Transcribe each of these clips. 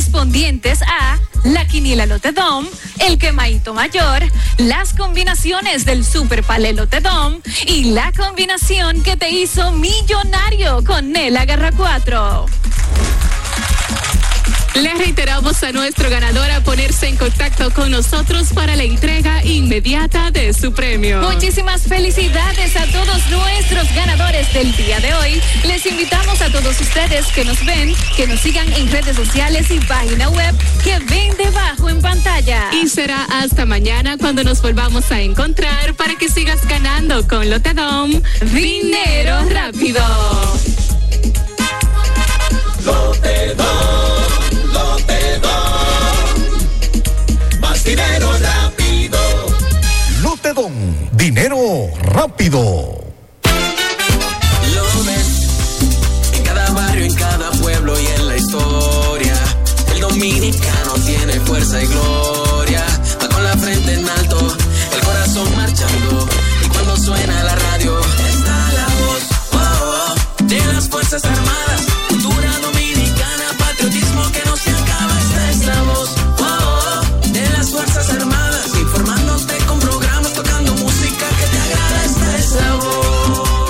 correspondientes a la quiniela Lotedom, el quemaito mayor, las combinaciones del Super Palé Lotedom y la combinación que te hizo millonario con el Agarra 4. Le reiteramos a nuestro ganador a ponerse en contacto con nosotros para la entrega inmediata de su premio. Muchísimas felicidades a todos nuestros ganadores del día de hoy. Les invitamos a todos ustedes que nos ven, que nos sigan en redes sociales y página web que ven debajo en pantalla. Y será hasta mañana cuando nos volvamos a encontrar para que sigas ganando con Lotedom. Dinero rápido. Lotedom. Más dinero rápido. Lotedom. Dinero rápido. Lo ves en cada barrio, en cada pueblo y en la historia. El dominicano tiene fuerza y gloria. Va con la frente en alto, el corazón marchando. Y cuando suena la radio, está la voz oh, oh, de las Fuerzas Armadas.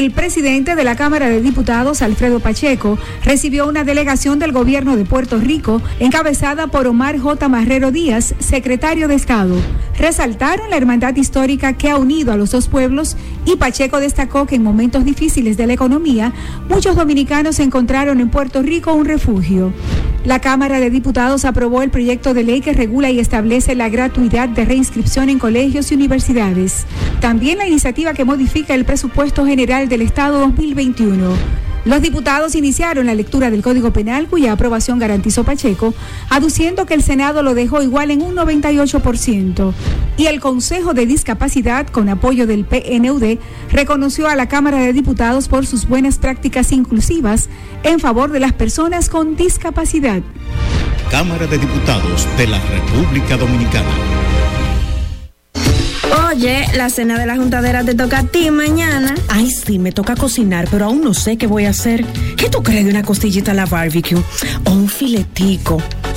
El presidente de la Cámara de Diputados, Alfredo Pacheco, recibió una delegación del gobierno de Puerto Rico encabezada por Omar J. Marrero Díaz, secretario de Estado. Resaltaron la hermandad histórica que ha unido a los dos pueblos y Pacheco destacó que en momentos difíciles de la economía, muchos dominicanos encontraron en Puerto Rico un refugio. La Cámara de Diputados aprobó el proyecto de ley que regula y establece la gratuidad de reinscripción en colegios y universidades. También la iniciativa que modifica el presupuesto general del Estado 2021. Los diputados iniciaron la lectura del Código Penal cuya aprobación garantizó Pacheco, aduciendo que el Senado lo dejó igual en un 98%. Y el Consejo de Discapacidad, con apoyo del PNUD, reconoció a la Cámara de Diputados por sus buenas prácticas inclusivas en favor de las personas con discapacidad. Cámara de Diputados de la República Dominicana. Oye, la cena de la juntadera te toca a ti mañana. Ay, sí, me toca cocinar, pero aún no sé qué voy a hacer. ¿Qué tú crees de una costillita a la barbecue? O un filetico.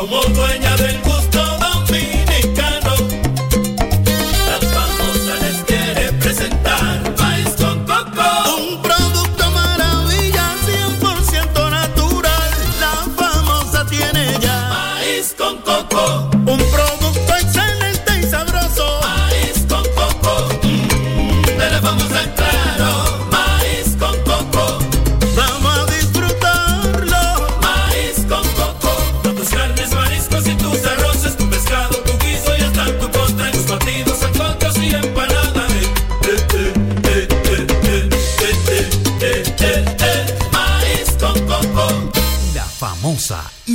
como dueña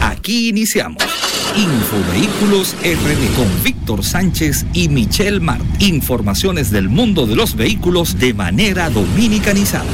Aquí iniciamos. Infovehículos RD con Víctor Sánchez y Michelle Mart. Informaciones del mundo de los vehículos de manera dominicanizada.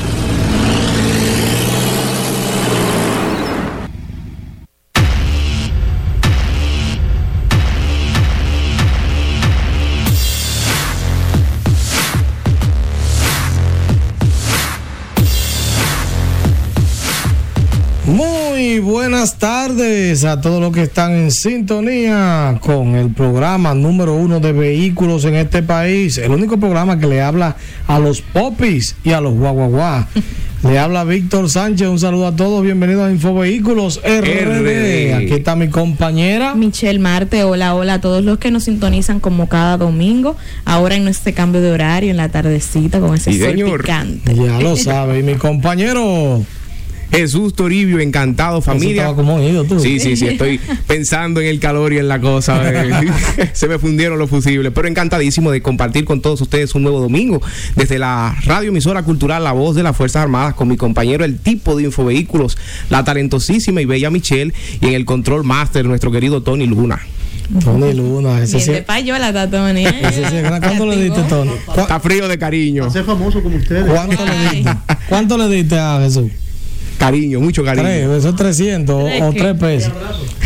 Buenas tardes a todos los que están en sintonía con el programa número uno de vehículos en este país. El único programa que le habla a los popis y a los guaguaguá. Le habla Víctor Sánchez. Un saludo a todos. Bienvenidos a Infovehículos RD. Aquí está mi compañera. Michelle Marte, hola, hola a todos los que nos sintonizan como cada domingo, ahora en este cambio de horario, en la tardecita, con ese Sí, sol señor. picante. Ya lo sabe. Y mi compañero. Jesús Toribio, encantado, familia. estaba como ido, tú. Sí, sí, sí, estoy pensando en el calor y en la cosa. eh. Se me fundieron los fusibles, pero encantadísimo de compartir con todos ustedes un nuevo domingo desde la radio emisora cultural La Voz de las Fuerzas Armadas con mi compañero, el tipo de infovehículos, la talentosísima y bella Michelle y en el control master, nuestro querido Tony Luna. Tony Luna, ese sí. de payola, Tony. Ese sí, ¿Cuánto le diste, Tony? Está frío de cariño. Ser famoso como ustedes. ¿Cuánto le diste? ¿Cuánto le diste a Jesús? Cariño, mucho cariño. Tres, eso es 300 o- o 3 pesos.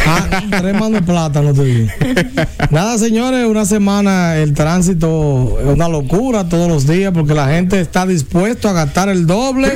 Ah, tres manos de plátano te digo. Nada, señores, una semana el tránsito es una locura todos los días porque la gente está dispuesto a gastar el doble,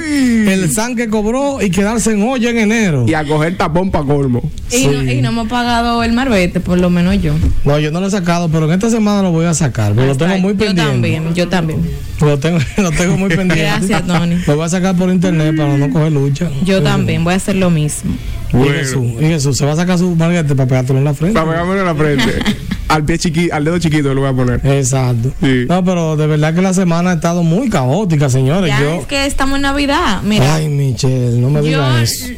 el SAN que cobró y quedarse en olla en enero. Y a coger tapón para colmo. Y, no, y no hemos pagado el marbete, por lo menos yo. No, yo no lo he sacado, pero en esta semana lo voy a sacar, porque lo tengo muy Yo pendiente. también, yo también. Lo tengo, lo tengo muy pendiente. Gracias, Tony. Lo voy a sacar por internet para no coger lucha. Yo también voy a hacer lo mismo. Y Jesús, y Jesús, se va a sacar su marguete para pegártelo en la frente. Para pegármelo en la frente. al pie chiquito, al dedo chiquito lo voy a poner. Exacto. No, pero de verdad que la semana ha estado muy caótica, señores. Ya yo, es que estamos en Navidad. Mira, ay, Michelle, no me yo, digas eso.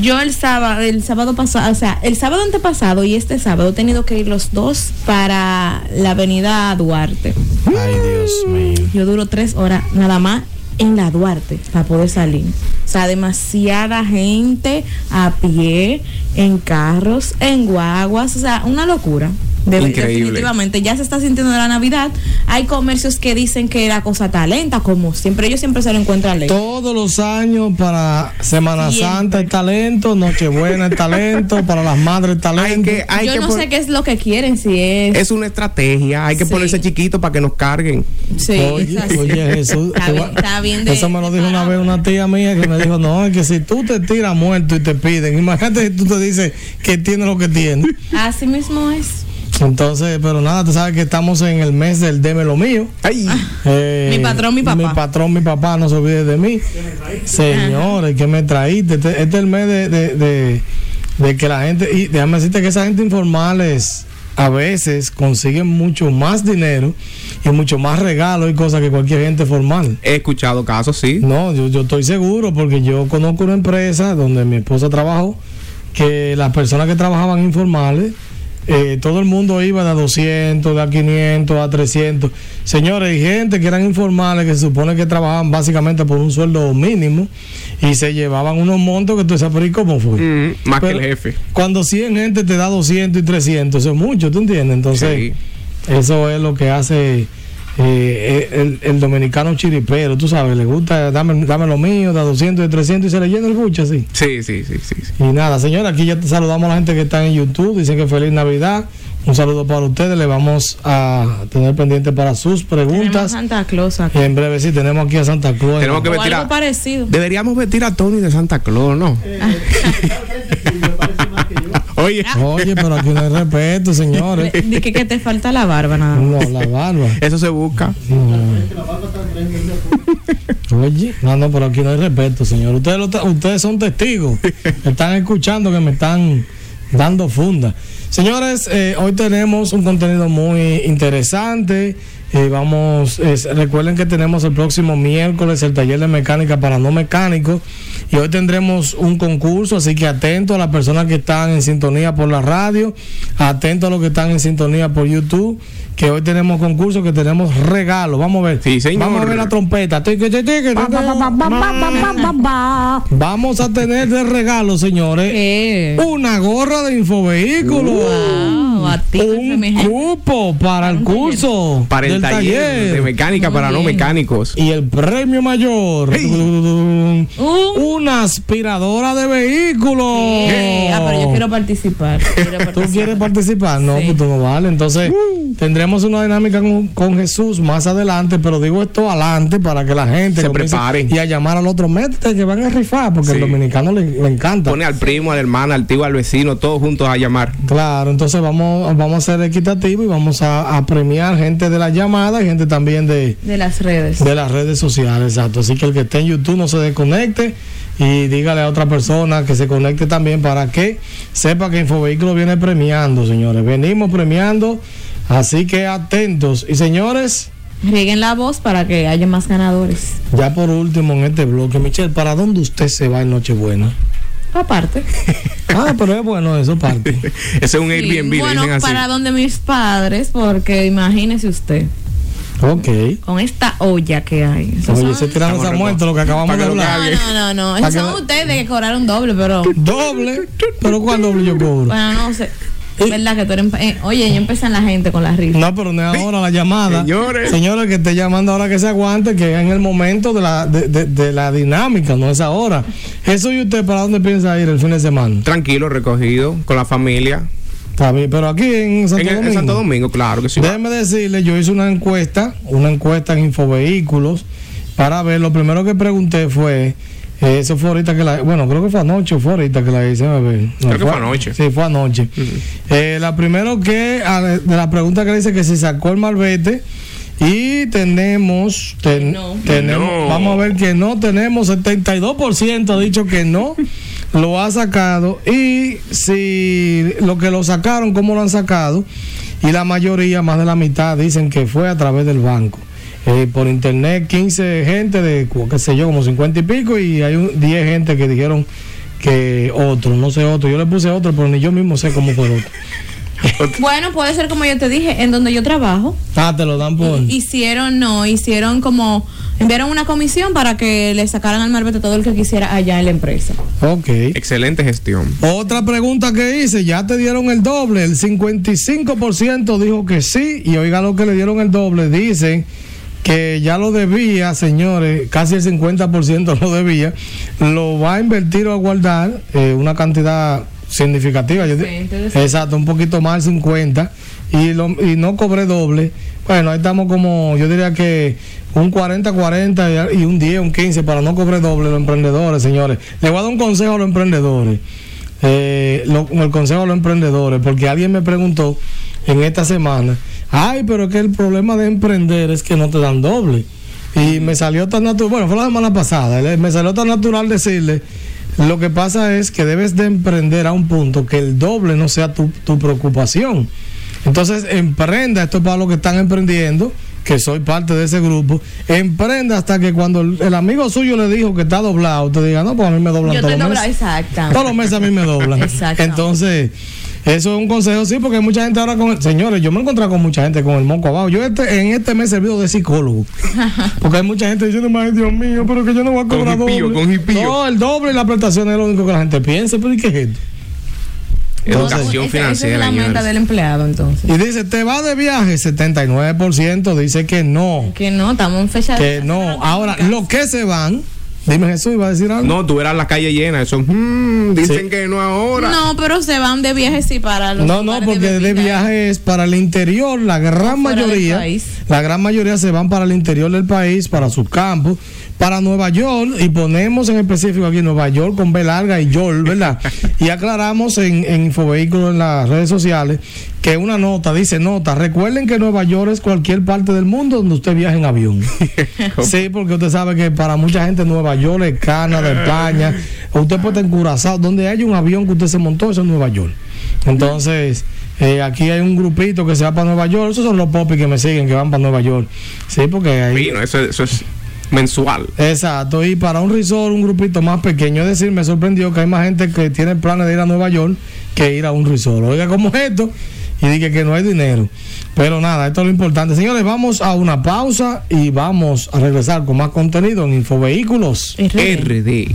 yo el sábado, el sábado pasado, o sea, el sábado antepasado y este sábado he tenido que ir los dos para la avenida Duarte. Ay, Dios mío. Yo duro tres horas nada más en la Duarte para poder salir. O sea, demasiada gente a pie, en carros, en guaguas, o sea, una locura. De-. Definitivamente, ya se está sintiendo la Navidad. Hay comercios que dicen que la cosa está lenta, como siempre, ellos siempre se lo encuentran lento. Todos los años para Semana Siempre. Santa es talento, Nochebuena es talento, para las madres es talento. Yo no sé qué es lo que quieren, si es... Es una estrategia, hay que Sí. ponerse chiquito para que nos carguen. Sí, Oye, Jesús. Está bien, está bien de- Eso me lo dijo una vez una tía mía que me dijo, no, es que si tú te tiras muerto y te piden, imagínate si tú te dices que tiene lo que tiene. Así mismo es. Entonces, pero nada, tú sabes que estamos en el mes del deme lo mío. Eh, Mi patrón, mi papá. Mi patrón, mi papá, no se olvide de mí. Señores, que me traíste. Este, este es el mes de, de, de- de que la gente, y déjame decirte que esa gente informales a veces consiguen mucho más dinero y mucho más regalos y cosas que cualquier gente formal. He escuchado casos, sí. No, yo, yo estoy seguro porque yo conozco una empresa donde mi esposa trabajó que las personas que trabajaban informales, eh, todo el mundo iba de a 200, de a 500, a 300. Señores, hay gente que eran informales que se supone que trabajaban básicamente por un sueldo mínimo y se llevaban unos montos que tú sabes, pero ¿y cómo fue? Mm, más Pero que el jefe. Cuando 100 gente te da 200 y 300, eso es mucho, ¿tú entiendes? Entonces, eso es lo que hace eh, el, el dominicano chiripero, tú sabes, le gusta, dame, dame lo mío, da 200 y 300 y se le llena el buche así. Sí, sí, sí, sí. sí. Y nada, señora, aquí ya te saludamos a la gente que está en YouTube, dicen que feliz Navidad. Un saludo para ustedes, le vamos a tener pendiente para sus Tenemos preguntas. Santa Claus aquí. En breve sí, tenemos aquí a Santa Claus. Tenemos que vestir algo a, parecido. Deberíamos vestir a Tony de Santa Claus, ¿no? Oye. Oye, pero aquí no hay respeto, señores. De que, que te falta la barba nada más. No, la barba. Eso se busca. Oye, no, no, pero aquí no hay respeto, señor. Ustedes, lo ustedes son testigos. Me están escuchando que me están dando funda. Señores, eh, hoy tenemos un contenido muy interesante. Eh, vamos, recuerden que tenemos el próximo miércoles el taller de mecánica para no mecánicos y hoy tendremos un concurso, así que atento a las personas que están en sintonía por la radio, atento a los que están en sintonía por YouTube, que hoy tenemos concurso, que tenemos regalos. Vamos a ver. señor. Vamos a ver la trompeta. Vamos a tener de regalo, señores, una gorra de infovehículos. un cupo para el curso Para el taller de mecánica para no mecánicos. Y el premio mayor, una aspiradora de vehículos. Eh, ah, pero yo quiero participar. Quiero ¿Tú quieres participar? No, pues tú no vale. Entonces, Uh. tendremos una dinámica con, con Jesús más adelante, pero digo esto adelante para que la gente Se prepare. y a llamar al otro métete que van a rifar, porque Sí. dominicano le, le encanta. Pone al primo, al hermano, al tío, al vecino, todos juntos a llamar. Claro, entonces vamos, vamos a ser equitativos y vamos a, a premiar gente de la llamada gente también de, De las redes. de las redes sociales, exacto. Así que el que esté en YouTube no se desconecte y dígale a otra persona que se conecte también para que sepa que Infovehículo viene premiando, señores. Venimos premiando, así que atentos. Y señores, Rieguen la voz para que haya más ganadores. ya por último en este bloque, Michelle, ¿para dónde usted se va en Nochebuena? Aparte. Ah, pero es bueno eso, parte. Ese es un Sí, Airbnb, bueno, dicen así. para donde mis padres, porque imagínese usted, Ok. con esta olla que hay. Esos Oye, se tiraron esa muerte lo que acabamos de hablar. No, no, no, no. Esos que son la- ustedes que cobraron doble, pero. Doble. ¿Pero cuál doble yo cobro? Bueno, no sé. ¿Verdad que tú eres. eh, oye, ya empiezan la gente con la risa. No, pero no es ahora la llamada. Señores. Señores, que esté llamando ahora que se aguante, que es en el momento de la, de, de- de la dinámica, no es ahora. Eso y usted, ¿para dónde piensa ir el fin de semana? Tranquilo, recogido, con la familia. Está bien, pero aquí en Santo En, en Domingo. Santo Domingo, claro que sí. Déjeme decirle, yo hice una encuesta, una encuesta en Infovehículos, para ver, lo primero que pregunté fue, eh, eso fue ahorita que la, bueno, creo que fue anoche o fue ahorita que la hice, a ver. No, Creo que fue anoche. Sí, fue anoche. Eh, la primero que, de la pregunta que dice que si sacó el malvete, y tenemos, ten- tenemos No. vamos a ver que no, tenemos 72% ha dicho que no, lo ha sacado y si lo que lo sacaron, cómo lo han sacado, y la mayoría, más de la mitad, dicen que fue a través del banco. Eh, por internet, 15 gente de, qué sé yo, como 50 y pico, y hay un, 10 gente que dijeron que otro, no sé otro. Yo le puse otro, pero ni yo mismo sé cómo fue otro. Bueno, puede ser como yo te dije, en donde yo trabajo. Ah, te lo dan por. Hicieron, no, hicieron como. Enviaron una comisión para que le sacaran al marbete todo el que quisiera allá en la empresa. Ok. Excelente gestión. Otra pregunta que hice, ya te dieron el doble, el 55% dijo que sí, y oiga lo que le dieron el doble, dicen que ya lo debía, señores, casi el 50% lo debía, lo va a invertir o a guardar eh, una cantidad significativa. Yo exacto, un poquito más, 50, y, lo, y no cobré doble. Bueno, ahí estamos como, yo diría que un 40-40 y y un 10, un 15 para no cobrar doble los emprendedores, señores. Le voy a dar un consejo a los emprendedores. Eh, lo- el consejo a los emprendedores, porque alguien me preguntó en esta semana, ay, pero es que el problema de emprender es que no te dan doble. Y me salió tan natural, bueno, fue la semana pasada, me salió tan natural decirle, lo que pasa es que debes de emprender a un punto que el doble no sea tu, tu preocupación. Entonces, emprenda, esto es para los que están emprendiendo, que soy parte de ese grupo, emprenda hasta que cuando el, el amigo suyo le dijo que está doblado, te diga, no, pues a mí me doblan Yo todos los meses. Todos los meses a mí me doblan. Exactamente. Entonces, eso es un consejo, sí, porque hay mucha gente ahora con. Señores, yo me he encontrado con mucha gente con el moco abajo. Yo este, en este mes he servido de psicólogo. Porque hay mucha gente diciendo, ay Dios mío, pero que yo no voy a Con cobrar jipío, doble. con jipío. No, el doble y la prestación es lo único que la gente piensa. Pero ¿y qué es esto? Educación esa financiera, es la meta del empleado, entonces. Y dice, ¿te va de viaje? 79% dice que no. Que no, estamos en fecha Que no. Ahora, los que se van, dime Jesús, iba a decir algo. No, tú verás la calle llena. Eso, mm, dicen Sí. que no ahora. No, pero se van de viaje sí para los No, no, porque de bebida. viaje es para el interior, la gran mayoría, la gran mayoría se van para el interior del país, para sus campos, para Nueva York, y ponemos en específico aquí Nueva York con B larga y York, ¿verdad? y aclaramos en, en Infovehículos en las redes sociales que una nota, dice nota, recuerden que Nueva York es cualquier parte del mundo donde usted viaje en avión. sí, porque usted sabe que para mucha gente Nueva York es Canadá, España, usted puede estar en Curazao, donde hay un avión que usted se montó, eso es Nueva York. Entonces, eh, aquí hay un grupito que se va para Nueva York. Esos son los popis que me siguen, que van para Nueva York. Sí, porque ahí. Fino, eso, eso es mensual. Exacto, y para un resort, un grupito más pequeño, es decir, me sorprendió que hay más gente que tiene planes de ir a Nueva York que ir a un resort. Oiga, como esto, y dije que no hay dinero. Pero nada, esto es lo importante. Señores, vamos a una pausa y vamos a regresar con más contenido en Infovehículos RD.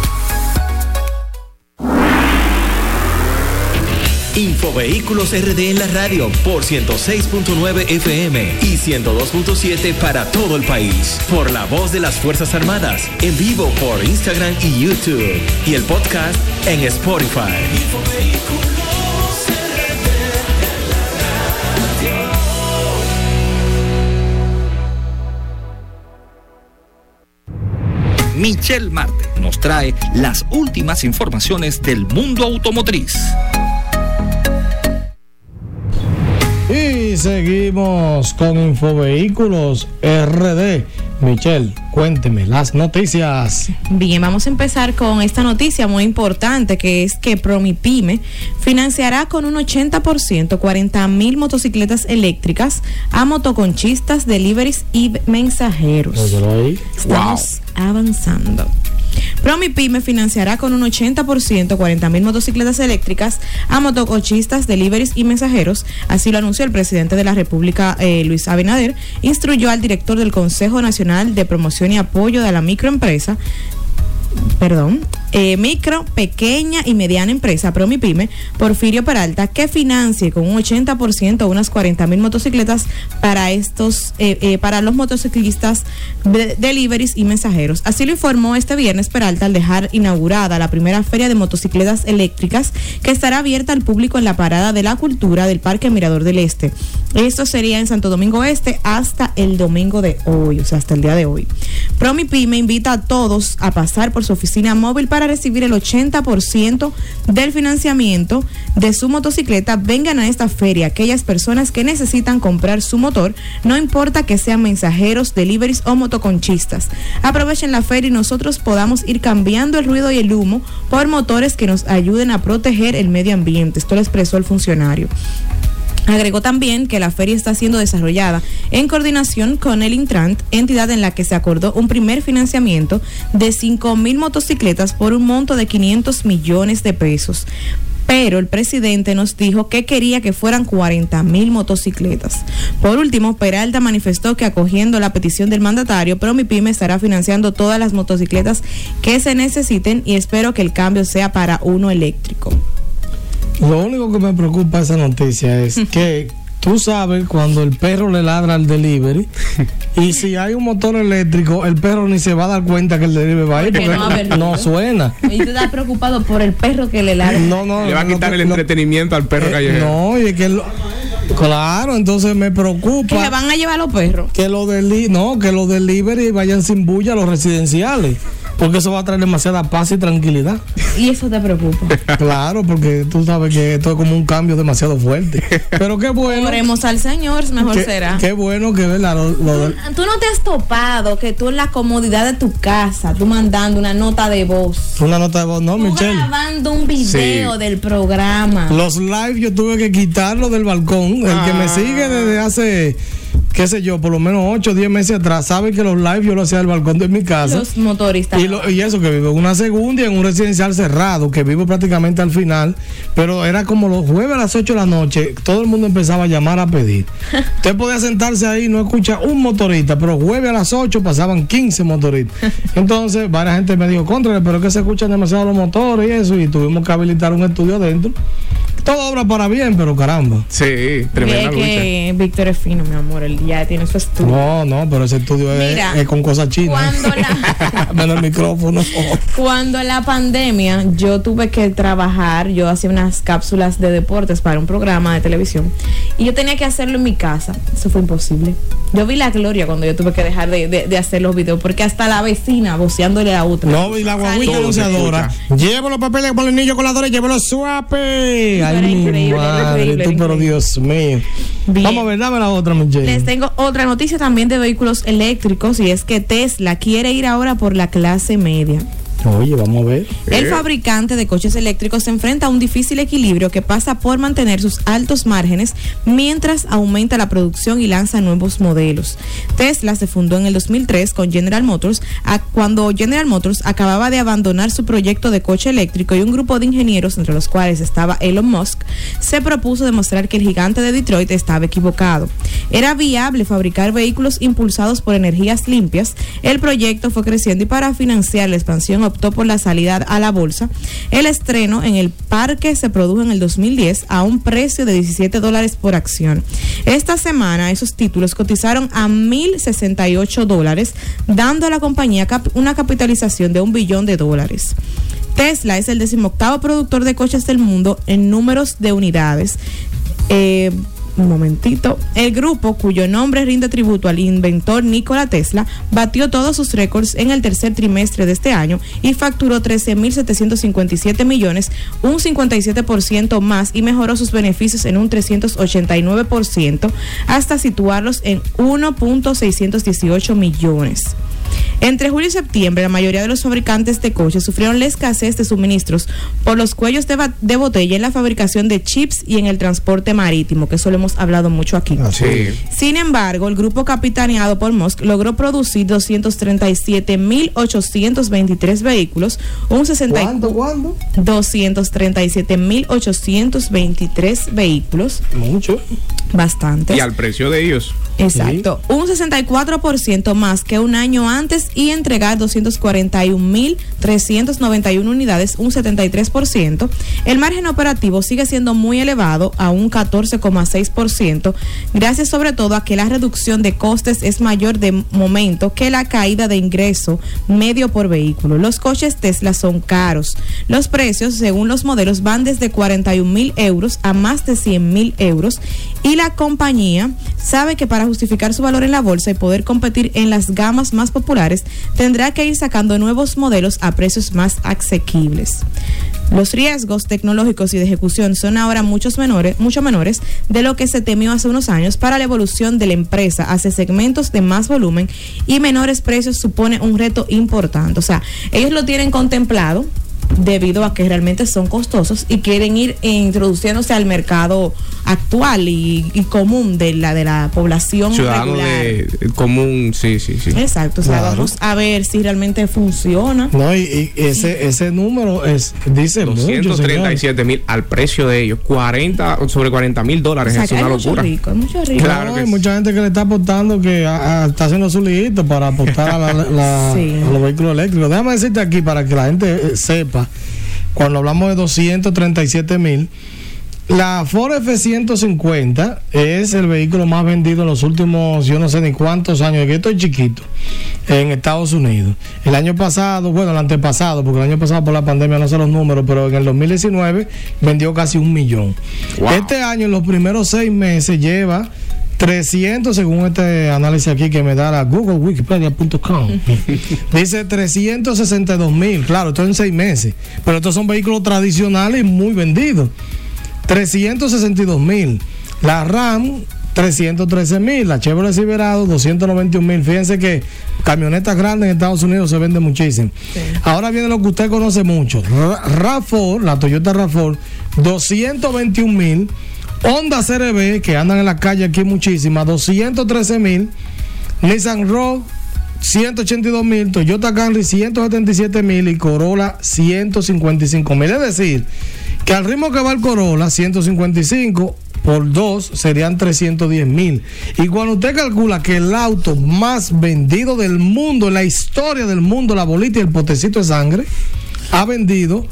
Infovehículos RD en la radio por 106.9 FM y 102.7 para todo el país. Por la voz de las Fuerzas Armadas. En vivo por Instagram y YouTube. Y el podcast en Spotify. Michelle Marte nos trae las últimas informaciones del mundo automotriz. Y seguimos con Infovehículos RD. Michelle, cuénteme las noticias. Bien, vamos a empezar con esta noticia muy importante que es que Promipyme financiará con un 80% 40 mil motocicletas eléctricas a motoconchistas, deliveries y mensajeros. Estamos avanzando. Promipyme financiará con un 80% 40 mil motocicletas eléctricas a motocochistas, deliveries y mensajeros. Así lo anunció el presidente de la República, eh, Luis Abinader. Instruyó al director del Consejo Nacional de Promoción y Apoyo de la Microempresa, perdón, eh, micro, pequeña y mediana empresa, Promipyme, Porfirio Peralta, que financie con un 80% unas 40 mil motocicletas para estos, eh, eh, para los motociclistas, de- deliveries y mensajeros. Así lo informó este viernes Peralta al dejar inaugurada la primera feria de motocicletas eléctricas que estará abierta al público en la parada de la cultura del Parque Mirador del Este. Esto sería en Santo Domingo Este hasta el domingo de hoy, o sea, hasta el día de hoy. Promipyme invita a todos a pasar por su oficina móvil para recibir el 80% del financiamiento de su motocicleta. Vengan a esta feria aquellas personas que necesitan comprar su motor, no importa que sean mensajeros, deliveries o motoconchistas. Aprovechen la feria y nosotros podamos ir cambiando el ruido y el humo por motores que nos ayuden a proteger el medio ambiente. Esto lo expresó el funcionario. Agregó también que la feria está siendo desarrollada en coordinación con el Intrant, entidad en la que se acordó un primer financiamiento de 5 mil motocicletas por un monto de 500 millones de pesos. Pero el presidente nos dijo que quería que fueran 40 mil motocicletas. Por último, Peralta manifestó que acogiendo la petición del mandatario, Promipyme estará financiando todas las motocicletas que se necesiten y espero que el cambio sea para uno eléctrico. Lo único que me preocupa esa noticia es que tú sabes cuando el perro le ladra al delivery y si hay un motor eléctrico, el perro ni se va a dar cuenta que el delivery va a ir Porque porque no no suena. Y tú estás preocupado por el perro que le ladra. No, no, Le va a quitar no, el no. entretenimiento al perro Eh, callejero. No, y es que lo- claro, entonces me preocupa Que se van a llevar los perros. que los deli no, que los delivery vayan sin bulla a los residenciales, porque eso va a traer demasiada paz y tranquilidad. Y eso te preocupa. Claro, porque tú sabes que esto es como un cambio demasiado fuerte. Pero qué bueno. Oremos al Señor, mejor será. qué bueno que ¿verdad? Lo, lo Tú no te has topado que tú en la comodidad de tu casa, tú mandando una nota de voz, una nota de voz, no, tú Michelle. grabando un video Sí. del programa. Los live yo tuve que quitarlo del balcón. El que me Ah. sigue desde hace qué sé yo, por lo menos 8 o 10 meses atrás, sabe que los live yo lo hacía del balcón de mi casa. Los motoristas. Y, lo- y eso, que vivo en una segunda y en un residencial cerrado, que vivo prácticamente al final, pero era como los jueves a las 8 de la noche, todo el mundo empezaba a llamar a pedir. Usted podía sentarse ahí y no escucha un motorista, pero jueves a las 8 pasaban 15 motoristas. Entonces, varias gente me dijo, contra, pero es que se escuchan demasiado los motores y eso, y tuvimos que habilitar un estudio adentro. Todo obra para bien, pero caramba. Sí, Ve que Víctor es fino, mi amor, él ya tiene su estudio. No, no, pero ese estudio es, Mira, es con cosas chinas. Cuando la, Menos el micrófono. cuando la pandemia, yo tuve que trabajar, yo hacía unas cápsulas de deportes para un programa de televisión y yo tenía que hacerlo en mi casa. Eso fue imposible. Yo vi la gloria cuando yo tuve que dejar de, de- de hacer los videos porque hasta la vecina voceándole a otra. No, y la guaguita anunciadora. Llevo los papeles por el niño coladores, llevo los suapes. Ay, mi increíble, madre, increíble, tú, pero Dios mío. Vamos a ver, dame la otra, Michelle. Les tengo otra noticia también de vehículos eléctricos y es que Tesla quiere ir ahora por la clase media. Oye, vamos a ver. El fabricante de coches eléctricos se enfrenta a un difícil equilibrio que pasa por mantener sus altos márgenes mientras aumenta la producción y lanza nuevos modelos. Tesla se fundó en el 2003 con General Motors cuando General Motors acababa de abandonar su proyecto de coche eléctrico y un grupo de ingenieros, entre los cuales estaba Elon Musk, se propuso demostrar que el gigante de Detroit estaba equivocado. Era viable fabricar vehículos impulsados por energías limpias. El proyecto fue creciendo y para financiar la expansión optó por la salida a la bolsa. El estreno en el parque se produjo en el 2010 a un precio de 17 dólares por acción. Esta semana esos títulos cotizaron a 1.068 dólares, dando a la compañía una capitalización de un billón de dólares. Tesla es el decimoctavo productor de coches del mundo en números de unidades. Eh, un momentito. El grupo, cuyo nombre rinde tributo al inventor Nikola Tesla, batió todos sus récords en el tercer trimestre de este año y facturó 13.757 millones, un 57% más y mejoró sus beneficios en un 389% hasta situarlos en 1.618 millones. Entre julio y septiembre, la mayoría de los fabricantes de coches sufrieron la escasez de suministros por los cuellos de, botella en la fabricación de chips y en el transporte marítimo, que eso lo hemos hablado mucho aquí. Sin embargo, el grupo capitaneado por Musk logró producir 237.823 vehículos, un 60 ¿Cuánto, cuánto? 237.823 vehículos. Mucho. Bastante. Y al precio de ellos. Exacto, un 64% más que un año antes y entregar 241.391 unidades, un 73%. El margen operativo sigue siendo muy elevado a un 14,6%, gracias sobre todo a que la reducción de costes es mayor de momento que la caída de ingreso medio por vehículo. Los coches Tesla son caros. Los precios, según los modelos, van desde 41 mil euros a más de 100 mil euros y la compañía sabe que para justificar su valor en la bolsa y poder competir en las gamas más populares, tendrá que ir sacando nuevos modelos a precios más asequibles. Los riesgos tecnológicos y de ejecución son ahora muchos menores, mucho menores de lo que se temió hace unos años para la evolución de la empresa hacia segmentos de más volumen y menores precios supone un reto importante. O sea, ellos lo tienen contemplado debido a que realmente son costosos y quieren ir introduciéndose al mercado actual y, y común de la de la población Ciudadano de común, sí, sí, sí. Exacto, o sea, Claro. vamos a ver si realmente funciona. No, y, y ese, ese número es, dice mucho, señor. 237 mil al precio de ellos, 40 sobre 40 mil dólares, O sea, es que hay una mucho locura. rico, hay mucho rico. Claro No, que hay sí. mucha gente que le está apostando que está haciendo su liguito para apostar a, la- la- Sí. a los vehículos eléctricos. Déjame decirte aquí para que la gente sepa, cuando hablamos de 237 mil, la Ford F-150 es el vehículo más vendido en los últimos, yo no sé ni cuántos años, que estoy chiquito, en Estados Unidos. El año pasado, bueno, el antepasado, porque el año pasado por la pandemia no sé los números, pero en el 2019 vendió casi un millón. Este año, en los primeros seis meses, lleva 300, según este análisis aquí que me da la Google Wikipedia.com. Dice 362 mil, claro, esto en seis meses. Pero estos son vehículos tradicionales y muy vendidos. 362 mil. La RAM, 313 mil. La Chevrolet Silverado, 291 mil. Fíjense que camionetas grandes en Estados Unidos se venden muchísimo. Ahora viene lo que usted conoce mucho. Ra- RAV4, la Toyota RAV4, 221 mil. Honda CRB, que andan en la calle aquí muchísimas, 213 mil. Nissan Rogue, 182 mil. Toyota Camry, 177 mil. Y Corolla, 155 mil. Es decir, que al ritmo que va el Corolla, 155 por 2 serían 310 mil. Y cuando usted calcula que el auto más vendido del mundo, en la historia del mundo, la bolita y el potecito de sangre, ha vendido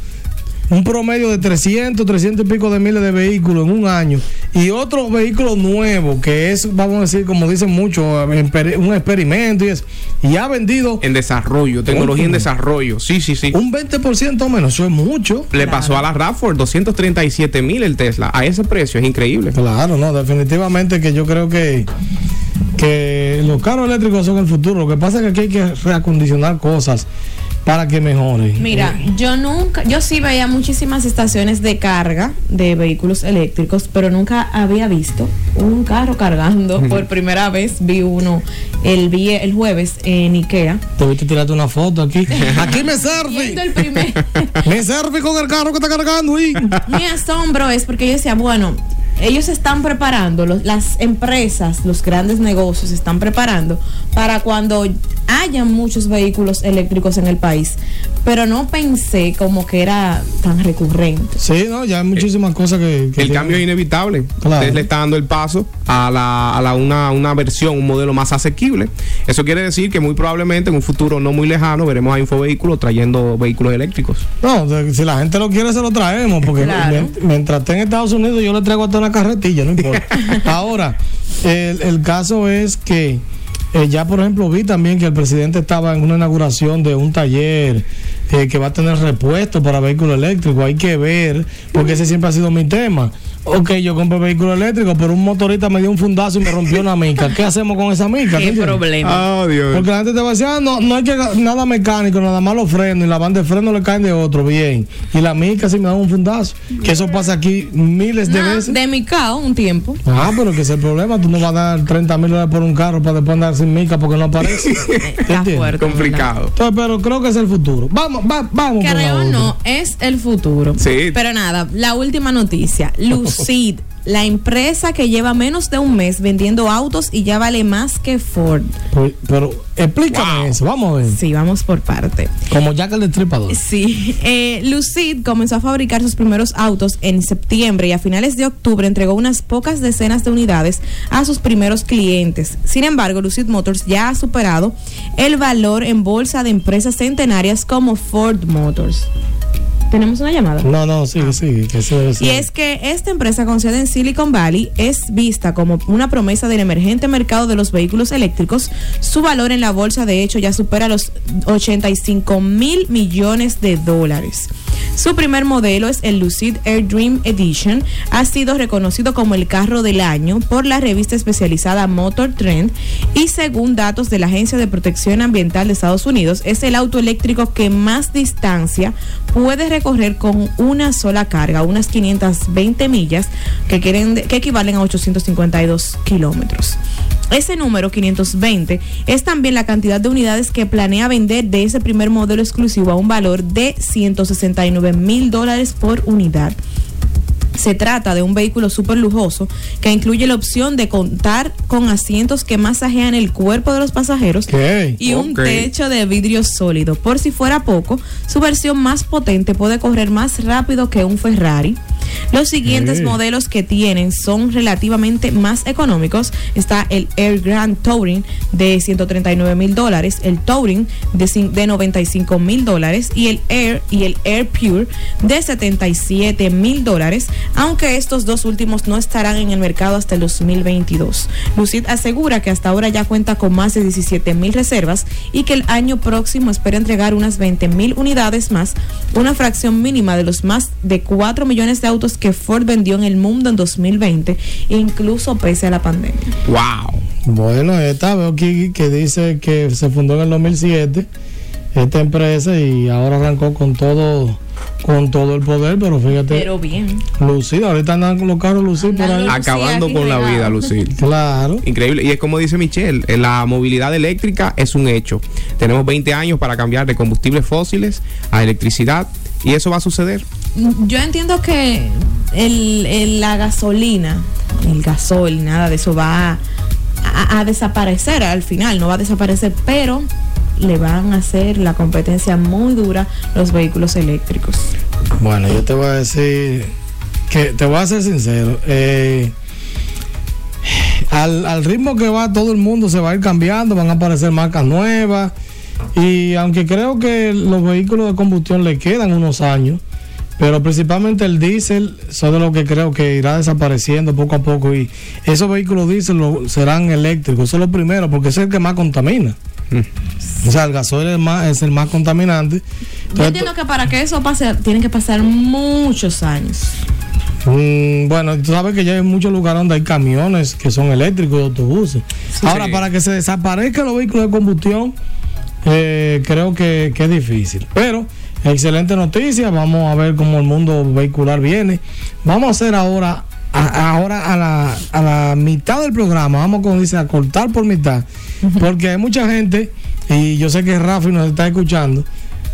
un promedio de 300, 300 y pico de miles de vehículos en un año y otro vehículo nuevo que es, vamos a decir, como dicen mucho, emper- un experimento y eso, y ha vendido En desarrollo, tecnología en desarrollo. Sí, sí, sí. un 20% menos, eso es mucho. Le pasó a la Rafford 237 mil el Tesla. A ese precio es increíble. Claro, no, definitivamente que yo creo que que los carros eléctricos son el futuro. Lo que pasa es que aquí hay que reacondicionar cosas para que mejoren. Mira, yo nunca, yo sí veía muchísimas estaciones de carga de vehículos eléctricos, pero nunca había visto un carro cargando. Por primera vez vi uno el, el jueves en Ikea. Te viste tirarte una foto aquí. Aquí me el primer. Me serví con el carro que está cargando ahí. Mi asombro es porque yo decía, bueno, ellos se están preparando, los- las empresas, los grandes negocios se están preparando para cuando haya muchos vehículos eléctricos en el país. Pero no pensé como que era tan recurrente. Sí, no, ya hay muchísimas cosas que. que El cambio es inevitable. Claro. Tesla está dando el paso a, la, a la- una, una versión, un modelo más asequible. Eso quiere decir que muy probablemente en un futuro no muy lejano veremos a Infovehículos trayendo vehículos eléctricos. No, si la gente lo quiere, se lo traemos. Porque Claro. mientras esté en Estados Unidos, yo le traigo hasta una carretilla, no importa. Ahora, el, el caso es que eh, ya, por ejemplo, vi también que el presidente estaba en una inauguración de un taller eh, que va a tener repuestos para vehículos eléctricos. Hay que ver, porque ese siempre ha sido mi tema. Ok, yo compro vehículo eléctrico, pero un motorista me dio un fundazo y me rompió una mica. ¿Qué hacemos con esa mica? Qué problema. Ah, Dios. Porque la gente te va a decir, ah, no, no hay que nada mecánico, nada más los frenos y la banda de freno le caen de otro, bien. Y la mica sí me da un fundazo. Que eso pasa aquí miles de No, veces. de mi cao un tiempo. Ah, pero que es el problema. Tú no vas a dar 30 mil dólares por un carro para después andar sin mica porque no aparece. ¿Te entiendes? Complicado. Entonces, pero creo que es el futuro. Vamos, va- vamos. Creo no, es el futuro. Sí. Pero nada, la última noticia. Lucid, la empresa que lleva menos de un mes vendiendo autos y ya vale más que Ford. Pues, pero explícame eso, vamos a ver. Sí, vamos por parte. Como Jack el Destripador. Sí, eh, Lucid comenzó a fabricar sus primeros autos en septiembre y a finales de octubre entregó unas pocas decenas de unidades a sus primeros clientes. Sin embargo, Lucid Motors ya ha superado el valor en bolsa de empresas centenarias como Ford Motors. ¿Tenemos una llamada? No, no, sigue, sigue. Que eso debe ser. Y es que esta empresa con sede en Silicon Valley es vista como una promesa del emergente mercado de los vehículos eléctricos. Su valor en la bolsa, de hecho, ya supera los 85 mil millones de dólares. Su primer modelo es el Lucid Air Dream Edition. Ha sido reconocido como el carro del año por la revista especializada Motor Trend y según datos de la Agencia de Protección Ambiental de Estados Unidos, es el auto eléctrico que más distancia puede recorrer con una sola carga, unas 520 millas, que, quieren, que equivalen a 852 kilómetros. Ese número 520 es también la cantidad de unidades que planea vender de ese primer modelo exclusivo a un valor de 169 mil dólares por unidad. Se trata de un vehículo súper lujoso que incluye la opción de contar con asientos que masajean el cuerpo de los pasajeros y un techo de vidrio sólido. Por si fuera poco, su versión más potente puede correr más rápido que un Ferrari. Los siguientes Sí. modelos que tienen son relativamente más económicos. Está el Air Grand Touring de 139 mil dólares, el Touring de, de 95 mil dólares y el Air y el Air Pure de 77 mil dólares, aunque estos dos últimos no estarán en el mercado hasta el 2022. Lucid asegura que hasta ahora ya cuenta con más de 17 mil reservas y que el año próximo espera entregar unas 20 mil unidades más, una fracción mínima de los más de 4 millones de autos que Ford vendió en el mundo en 2020, incluso pese a la pandemia. ¡Wow! Bueno, esta veo aquí que dice que se fundó en el 2007 esta empresa y ahora arrancó con todo con todo el poder, pero fíjate, Pero bien. Lucid, ahorita andan con los carros Lucid por ahí. Acabando con la vida, Lucil. Claro. Increíble. Y es como dice Michelle, eh, la movilidad eléctrica es un hecho. Tenemos 20 años para cambiar de combustibles fósiles a electricidad y eso va a suceder. Yo entiendo que el, el- la gasolina, el gasol, nada de eso va a, a- a desaparecer al final, no va a desaparecer, pero le van a hacer la competencia muy dura los vehículos eléctricos. Bueno, yo te voy a decir que te voy a ser sincero. eh, al, al ritmo que va todo el mundo se va a ir cambiando, van a aparecer marcas nuevas. Y aunque creo que los vehículos de combustión le quedan unos años, pero principalmente el diésel son de lo que creo que irá desapareciendo poco a poco. Y esos vehículos diésel lo- serán eléctricos. Eso es lo primero, porque es el que más contamina. O sea, el gasoil es, más, es el más contaminante. Yo entiendo que para que eso pase, tienen que pasar muchos años. Mm, bueno, tú sabes que ya hay muchos lugares donde hay camiones que son eléctricos y autobuses. Ahora, Sí. para que se desaparezcan los vehículos de combustión, eh, creo que, que es difícil. Pero, excelente noticia. Vamos a ver cómo el mundo vehicular viene. Vamos a hacer ahora, a- ahora a la, a la mitad del programa, vamos como dice, a cortar por mitad. Porque hay mucha gente, y yo sé que Rafi nos está escuchando.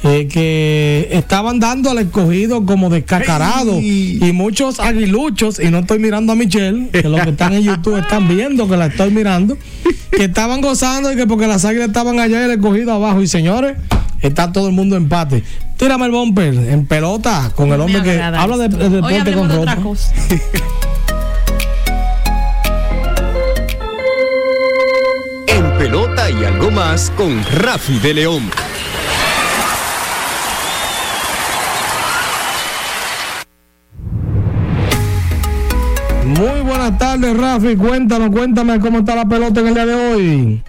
eh, que estaban dando al escogido como descacarado y muchos aguiluchos, y no estoy mirando a Michelle, que los que están en YouTube están viendo que la estoy mirando, que estaban gozando y que porque las águilas estaban allá y el escogido abajo. Y señores, está todo el mundo empate. Tírame el bumper en pelota con el hombre que habla de, deporte con de otra ropa. cosa. En pelota y algo más con Rafi de León. Muy buenas tardes, Rafi. Cuéntanos, cuéntame cómo está la pelota en el día de hoy.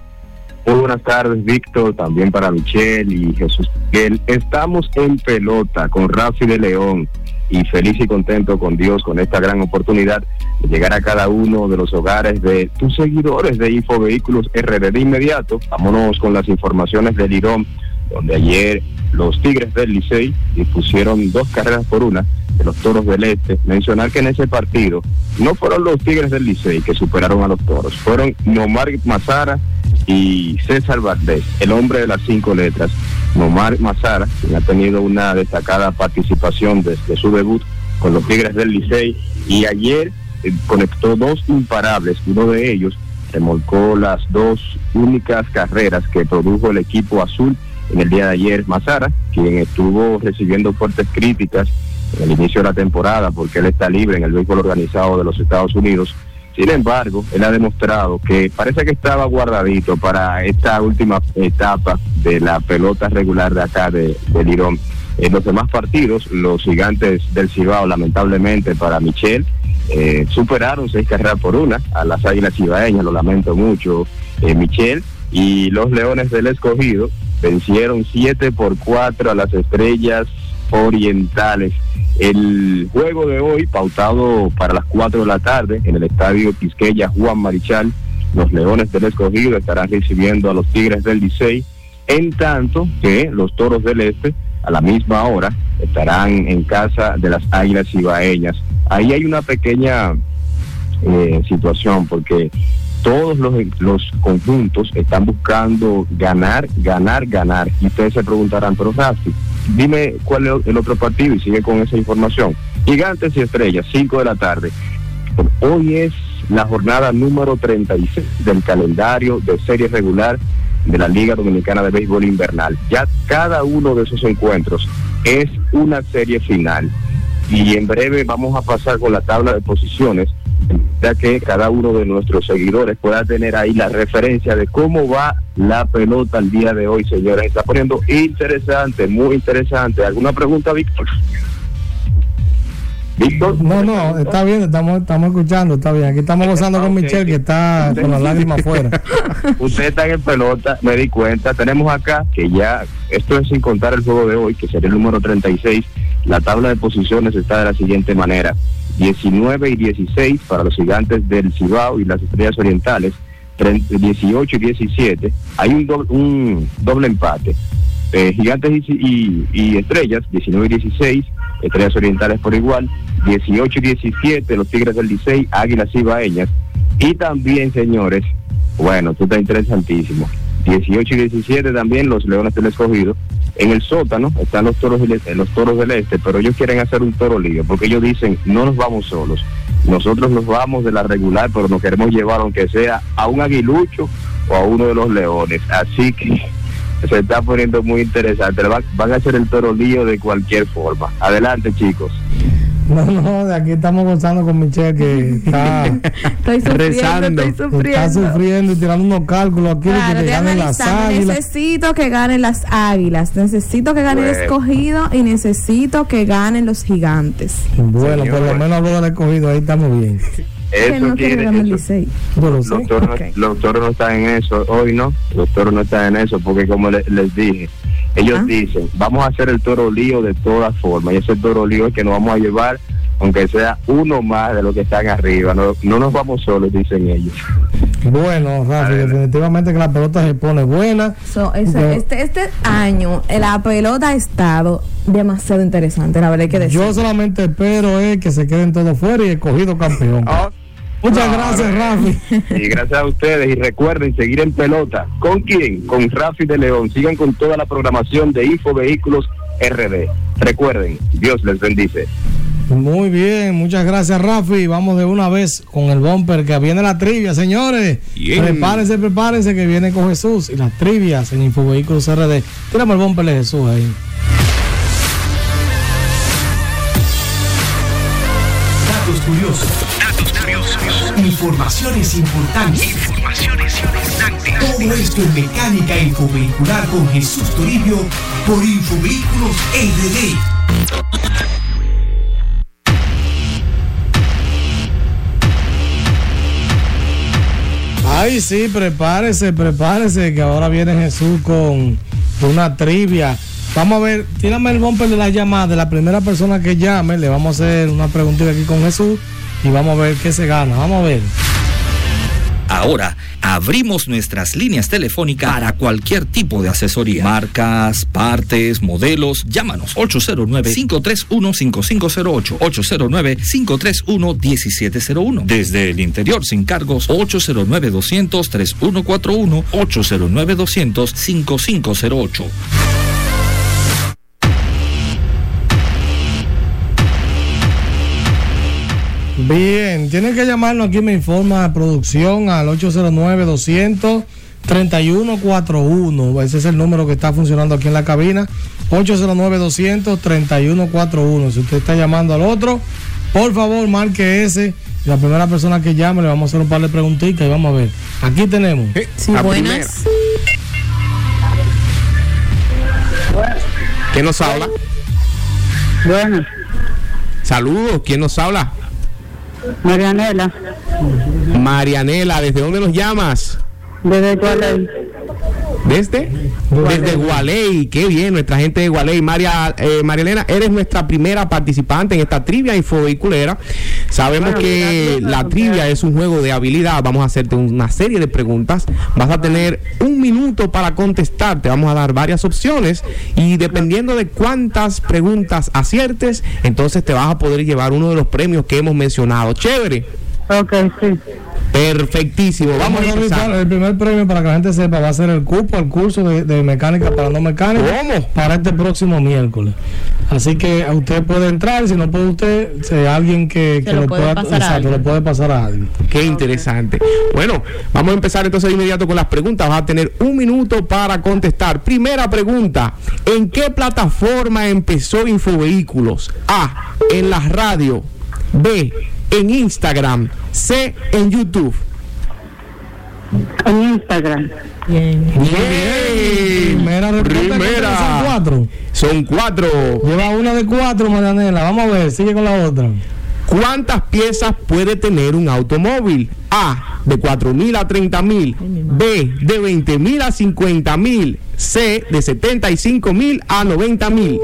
Muy buenas tardes, Víctor, también para Michelle y Jesús Miguel. Estamos en pelota con Rafi de León y feliz y contento con Dios con esta gran oportunidad de llegar a cada uno de los hogares de tus seguidores de Infovehículos RD de inmediato. Vámonos con las informaciones del Irón, donde ayer los Tigres del Licey dispusieron dos carreras por una de los Toros del Este. Mencionar que en ese partido no fueron los Tigres del Licey que superaron a los Toros, fueron Nomar Mazara y César Valdés, el hombre de las cinco letras. Nomar Mazara, quien ha tenido una destacada participación desde su debut con los Tigres del Licey y ayer eh, conectó dos imparables, uno de ellos remolcó las dos únicas carreras que produjo el equipo azul en el día de ayer Mazara, quien estuvo recibiendo fuertes críticas en el inicio de la temporada porque él está libre en el vehículo organizado de los Estados Unidos. Sin embargo, él ha demostrado que parece que estaba guardadito para esta última etapa de la pelota regular de acá de, de Lirón. En los demás partidos, los gigantes del Cibao, lamentablemente para Michel, eh, superaron seis carreras por una a las Águilas Cibaeñas, lo lamento mucho, eh, Michel, y los Leones del Escogido vencieron siete por cuatro a las Estrellas Orientales. El juego de hoy, pautado para las 4 de la tarde en el estadio Quisqueya Juan Marichal, los Leones del Escogido estarán recibiendo a los Tigres del Licey, en tanto que los Toros del Este a la misma hora estarán en casa de las Águilas Ibaeñas. Ahí hay una pequeña eh, situación porque todos los, los conjuntos están buscando ganar, ganar, ganar. Y ustedes se preguntarán, pero Rafi, dime cuál es el otro partido y sigue con esa información. Gigantes y Estrellas, 5 de la tarde. Hoy es la jornada número 36 del calendario de serie regular de la Liga Dominicana de Béisbol Invernal. Ya cada uno de esos encuentros es una serie final. Y en breve vamos a pasar con la tabla de posiciones, ya que cada uno de nuestros seguidores pueda tener ahí la referencia de cómo va la pelota el día de hoy, señores. Está poniendo interesante, muy interesante. ¿Alguna pregunta, Víctor? Víctor. No, no, está bien, estamos, estamos escuchando, está bien. Aquí estamos gozando con Michelle, que está con las lágrimas afuera. Usted está en pelota, me di cuenta. Tenemos acá que ya, esto es sin contar el juego de hoy, que sería el número 36. La tabla de posiciones está de la siguiente manera: 19 y 16 para los gigantes del Cibao y las estrellas orientales, 30 18 y 17. Hay un doble, empate. Eh, gigantes y, y- y estrellas, 19 y 16, estrellas orientales por igual, 18 y 17, los Tigres del Licey, Águilas Ibaeñas, y también, señores, bueno, esto está interesantísimo, 18 y 17 también los Leones del Escogido, en el sótano están los toros del este, los toros del este, pero ellos quieren hacer un toro lío, porque ellos dicen, no nos vamos solos. Nosotros nos vamos de la regular, pero nos queremos llevar, aunque sea a un aguilucho o a uno de los leones. Así que se está poniendo muy interesante. Van a hacer el toro lío de cualquier forma. Adelante, chicos. No, no, de aquí estamos gozando con Michelle que está Estoy sufriendo, Rezando. estoy sufriendo. Está sufriendo y tirando unos cálculos aquí de Claro, que ganen las águilas. Necesito que ganen las águilas, necesito que gane el escogido y necesito que ganen los gigantes. Bueno, por lo menos hablo del escogido, ahí estamos bien. Eso el eso- los, toros, no- los toros no están en eso hoy, ¿no? Los toros no están en eso porque como le- les dije, ellos dicen, vamos a hacer el toro lío de todas formas y ese toro lío es que nos vamos a llevar aunque sea uno más de los que están arriba, no, no nos vamos solos, dicen ellos. Bueno, Rafi, definitivamente que la pelota se pone buena. So, ese- Yo- este, este año eh, la pelota ha estado demasiado interesante, la verdad hay que decir. Yo solamente espero es que se queden todos fuera y escogido campeón. Muchas gracias, Rafi. Y gracias a ustedes. Y recuerden seguir en pelota. ¿Con quién? Con Rafi de León. Sigan con toda la programación de Info Vehículos RD. Recuerden, Dios les bendice. Muy bien, muchas gracias, Rafi. Vamos de una vez con el bumper que viene la trivia, señores. Bien. Prepárense, prepárense que viene con Jesús y las trivias en Infovehículos RD. Tírame el bumper de Jesús ahí. Informaciones importantes. Informaciones importantes. Todo esto en mecánica infovehicular con Jesús Toribio por Infovehículos RD. Ay, sí, prepárese, prepárese, que ahora viene Jesús con una trivia. Vamos a ver, tírame el bumper de la llamada de la primera persona que llame. Le vamos a hacer una preguntita aquí con Jesús y vamos a ver qué se gana. Vamos a ver. Ahora abrimos nuestras líneas telefónicas para cualquier tipo de asesoría. Marcas, partes, modelos. Llámanos 809-531-5508. 809-531-1701. Desde el interior sin cargos 809-200-3141. 809-200-5508. Bien, tienen que llamarnos aquí, me informa producción al 809-200-3141. Ese es el número que está funcionando aquí en la cabina. 809-200-3141. Si usted está llamando al otro, por favor, marque ese. La primera persona que llame le vamos a hacer un par de preguntitas y vamos a ver. Aquí tenemos. Sí, La buenas. ¿Quién nos habla? Bueno. Saludos, ¿quién nos habla? Marianela, Marianela, ¿desde dónde nos llamas? desde Gualey. ¿Desde? Desde Gualey, qué bien, nuestra gente de Gualey. María, eh, María Elena, eres nuestra primera participante en esta trivia infovehiculera. Sabemos Bueno, que gracias, la trivia es un juego de habilidad. Vamos a hacerte una serie de preguntas. Vas a tener un minuto para contestar. Te vamos a dar varias opciones y dependiendo de cuántas preguntas aciertes, entonces te vas a poder llevar uno de los premios que hemos mencionado. Chévere. Ok, sí. Perfectísimo. Vamos a Vamos a empezar. revisar el primer premio para que la gente sepa, va a ser el cupo al curso de, de mecánica para no mecánicos. Para este próximo miércoles. Así que usted puede entrar, si no puede usted, si hay alguien que, que lo lo puede pueda, pasar a exacto, alguien. lo puede pasar a alguien. Qué interesante. Bueno, vamos a empezar entonces de inmediato con las preguntas. Vas a tener un minuto para contestar. Primera pregunta. ¿En qué plataforma empezó Infovehículos? A. En la radio. B. En Instagram. C. En YouTube. En Instagram. Bien. Bien. Primera. Primera. Son cuatro. Son cuatro. Lleva una de cuatro, Marianela. Vamos a ver, sigue con la otra. ¿Cuántas piezas puede tener un automóvil? A. De 4.000 a 30.000. B. De 20.000 a 50.000. C. De 75.000 a 90.000.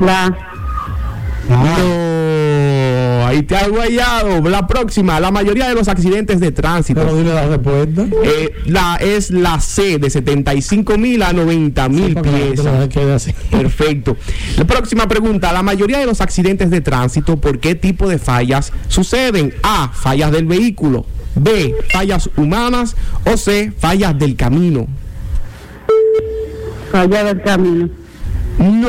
La. No, ahí te has guayado. La próxima, la mayoría de los accidentes de tránsito. Pero dile la respuesta. Eh, la es la C de 75 mil a 90 mil quede piezas. así. Perfecto. La próxima pregunta. La mayoría de los accidentes de tránsito, ¿por qué tipo de fallas suceden? A. Fallas del vehículo. B. Fallas humanas. O C. Fallas del camino. falla del camino. No,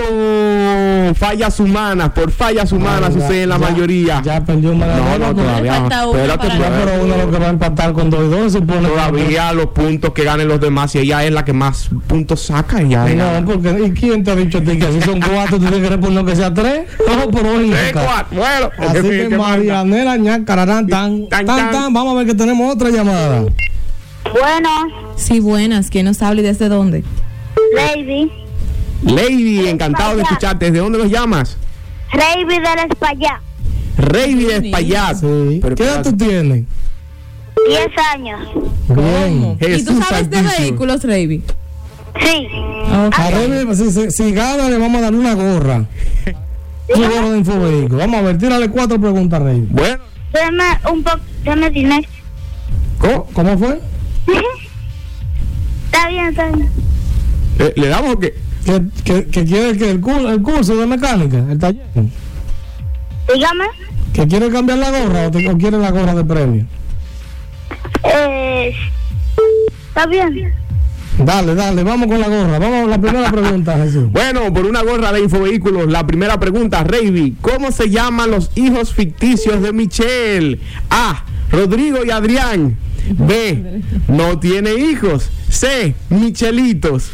fallas humanas, por fallas humanas sucede en la ya- mayoría. Ya perdió una No, no, todavía no. Espérate, Ya, pero uno lo que va a empatar con dos y dos se pone. Todavía los puntos que ganen los demás y ella es la que más puntos saca. Ella No, porque ¿y quién te ha dicho a ti que si son cuatro tú tienes que responder que sea tres? Tres, acá. cuatro, bueno. Así ¿qué- que? Marianela ñacararán tan, tan, tan, Vamos a ver que tenemos otra llamada. Bueno. Sí, buenas. ¿Quién nos habla y desde dónde? Lady. Lady, encantado de escucharte. ¿Desde dónde nos llamas? Reiby del España. Rey de Espaillat. Pero ¿Qué edad tú tienes? 10 años. Bien. ¿Y tú sabes de vehículos, Reiby? Sí. A Remy, si, si- si gana, le vamos a dar una gorra. Una gorra de infovehículo. Vamos a ver, tírale cuatro preguntas, Rey. Bueno. Deme un poco, deme dinero. ¿Cómo? ¿Cómo fue? Está bien, está bien. ¿Le, le damos o qué? ¿Que, que, que quiere que el, curso, el curso de mecánica, el taller? Dígame. ¿Que quiere cambiar la gorra o, te- o quiere la gorra de premio? Eh, está bien. Dale, dale, vamos con la gorra. Vamos a la primera pregunta, Jesús. Bueno, por una gorra de Infovehículos, la primera pregunta, Reiby, ¿cómo se llaman los hijos ficticios de Michelle? A. Rodrigo y Adrián. B. No tiene hijos. C. Michelitos.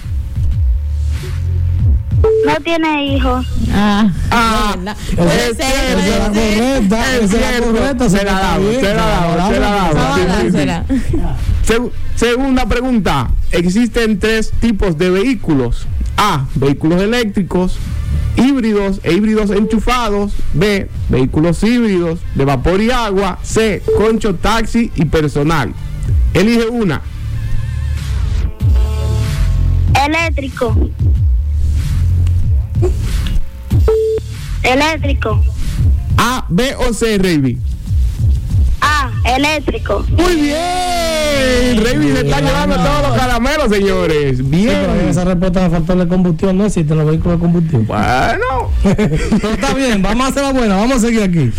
No tiene hijos. Ah. Ah, Puede ser, puede Esa es la correcta, esa es la correcta. Se la damos, se la damos, se la segunda pregunta. Existen tres tipos de vehículos. A. Vehículos eléctricos, híbridos e híbridos enchufados. B. Vehículos híbridos de vapor y agua. C. Concho, taxi y personal. Elige una. Eléctrico. Eléctrico. A, B o C, Reiby. Ah, eléctrico. Muy bien. Reiby se está llevando todos los caramelos, señores. Sí, pero en Bien. esa respuesta de factor de combustión no existen los vehículos de combustión. Bueno. Pero está bien, vamos a hacer la buena, vamos a seguir aquí.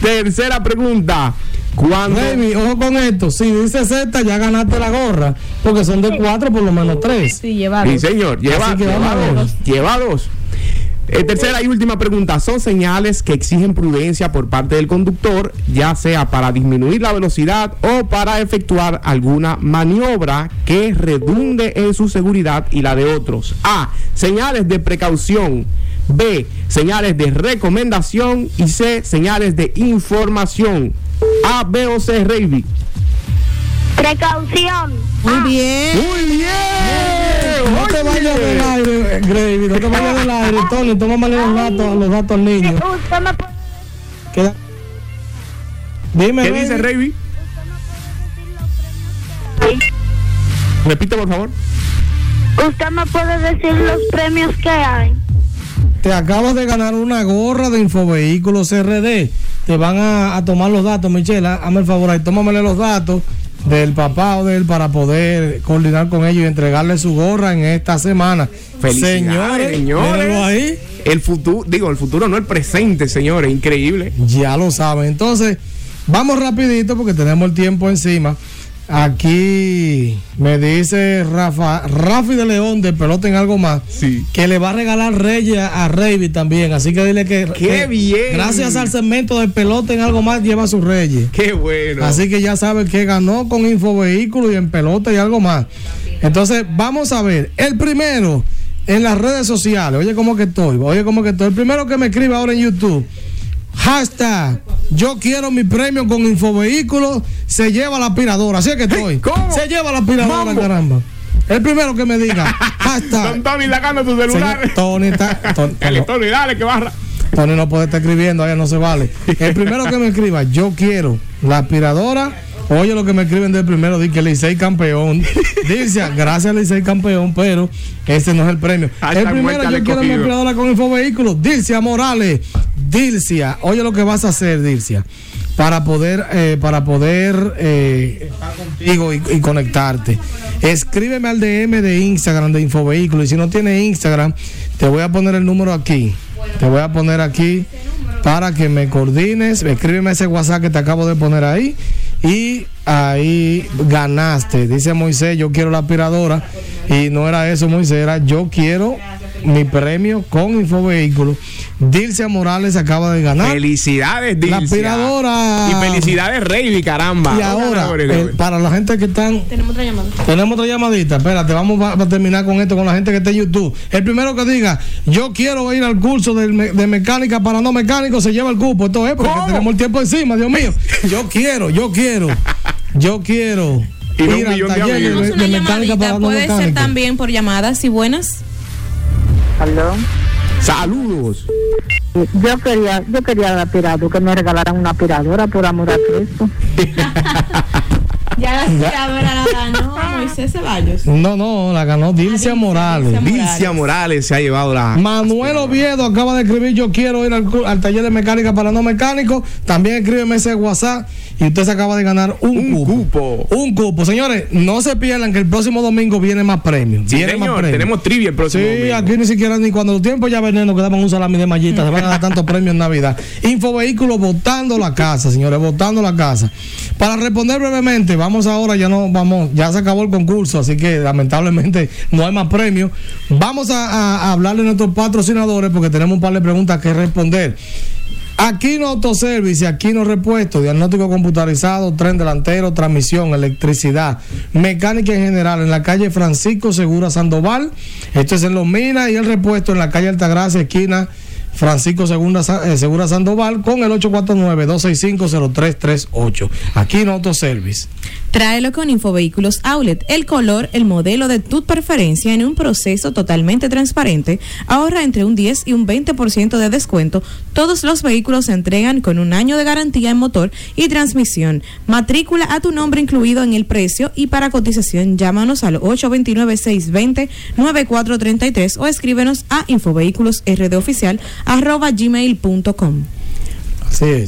Tercera pregunta. ¿Cuándo? Baby, ojo con esto. Si dice Z, ya ganaste la gorra. Porque son de cuatro, por lo menos tres. Sí, lleva Sí, señor. Lleva, lleva a dos. Dos. Eh, tercera y última pregunta. Son señales que exigen prudencia por parte del conductor, ya sea para disminuir la velocidad o para efectuar alguna maniobra que redunde en su seguridad y la de otros. A. Señales de precaución. B. Señales de recomendación. Y C. Señales de información. A, B o C, Reiby. Precaución. Muy bien. Muy bien. No te vayas del aire, Gravy, no te vayas del aire, Tony, tómame los datos, los datos al niño. Usted me puede Queda- Dime, ¿Qué dice Reiby? Repite, por favor. Usted me puede decir los premios que hay. Te acabas de ganar una gorra de Infovehículos RD. Te van a, a tomar los datos, Michelle. ha- Hazme el favor ahí, tómamele los datos del papá o de él para poder coordinar con ellos y entregarle su gorra en esta semana. Felicidades, Señores, señores. ahí. El futuro, digo, el futuro no el presente, señores, increíble. Ya lo saben. Entonces, vamos rapidito porque tenemos el tiempo encima. Aquí me dice Rafa, Rafi de León de Pelota en algo más, que le va a regalar Reyes a, a Reiby también. Así que dile que, ¡Qué que bien! gracias al segmento de Pelota en algo más lleva sus Reyes. Qué bueno. Así que ya sabe que ganó con Infovehículo y en pelota y algo más. Entonces, vamos a ver. El primero en las redes sociales. Oye, cómo que estoy. Oye, cómo que estoy. El primero que me escribe ahora en YouTube. Hashtag, yo quiero mi premio con Infovehículo. Se lleva la aspiradora. Así es que estoy. Se lleva la aspiradora, Mambo. caramba. El primero que me diga. Hashtag. Don Tony sacando tu celular. Señor Tony está. Tony, Dale, Tony, dale, que barra. Tony no puede estar escribiendo, allá no se vale. El primero que me escriba, yo quiero la aspiradora. Oye lo que me escriben del primero, di que Licey campeón. Dice, gracias Licey campeón, pero ese no es el premio. Hashtag el primero, yo quiero mi aspiradora con infovehículo. Dilcia Morales. Dilcia, oye lo que vas a hacer, Dilcia. Para poder, eh, para poder eh, estar contigo y, y conectarte. Escríbeme al DM de Instagram de Infovehículo. Y si no tienes Instagram, te voy a poner el número aquí. Te voy a poner aquí para que me coordines. Escríbeme ese WhatsApp que te acabo de poner ahí. Y ahí ganaste. Dice Moisés, yo quiero la aspiradora. Y no era eso, Moisés, era yo quiero mi premio con Infovehículos. Dilcia Morales acaba de ganar. Felicidades, La Dilcia. aspiradora. Y felicidades, Rey, caramba. Y ahora, eh, para la gente que están Tenemos otra llamada. Tenemos otra llamadita, espérate, vamos a, a terminar con esto, con la gente que está en YouTube. El primero que diga, yo quiero ir al curso me- de, mecánica para no mecánicos, se lleva el cupo. Esto es porque tenemos el tiempo encima, Dios mío. Yo quiero, yo quiero, yo quiero Y no un ir al millón de taller de, mecánica para no puede ser también por llamadas y buenas. ¿Aló? Saludos. Yo quería, yo quería el aspirador, que me regalaran una aspiradora por amor a Cristo. Ya la aspiradora la ganó Moisés Ceballos. No, no, la ganó Dilcia Morales. Dilcia Morales se ha llevado la. Manuel Oviedo acaba de escribir yo quiero ir al, al taller de mecánica para no mecánicos. También escríbeme ese WhatsApp y usted se acaba de ganar un, cupo. Un cupo. Señores, no se pierdan que el próximo domingo viene más premios. Sí, viene señor, más premios. tenemos trivia el próximo Sí, domingo. aquí ni siquiera ni cuando los tiempos ya veneno que daban un salami de mallita, se van a dar tantos premios en Navidad. Infovehículos votando la casa, señores, votando la casa. Para responder brevemente, vamos ahora, ya no vamos, ya se acabó el concurso, así que lamentablemente no hay más premios. Vamos a, a- a hablarle a nuestros patrocinadores porque tenemos un par de preguntas que responder. Aquí no autoservice, aquí no repuesto, diagnóstico computarizado, tren delantero, transmisión, electricidad, mecánica en general, en la calle Francisco Segura Sandoval. Esto es en Los Minas y el repuesto en la calle Altagracia, esquina Francisco Segunda, eh, Segura Sandoval, con el 849-265-0338. Aquí no autoservice. Tráelo con Infovehículos Outlet. El color, el modelo de tu preferencia en un proceso totalmente transparente. Ahorra entre un 10 y un 20% de descuento. Todos los vehículos se entregan con un año de garantía en motor y transmisión. Matrícula a tu nombre incluido en el precio y para cotización llámanos al 829-620-9433 o escríbenos a infovehículosrdoficial arroba gmail.com.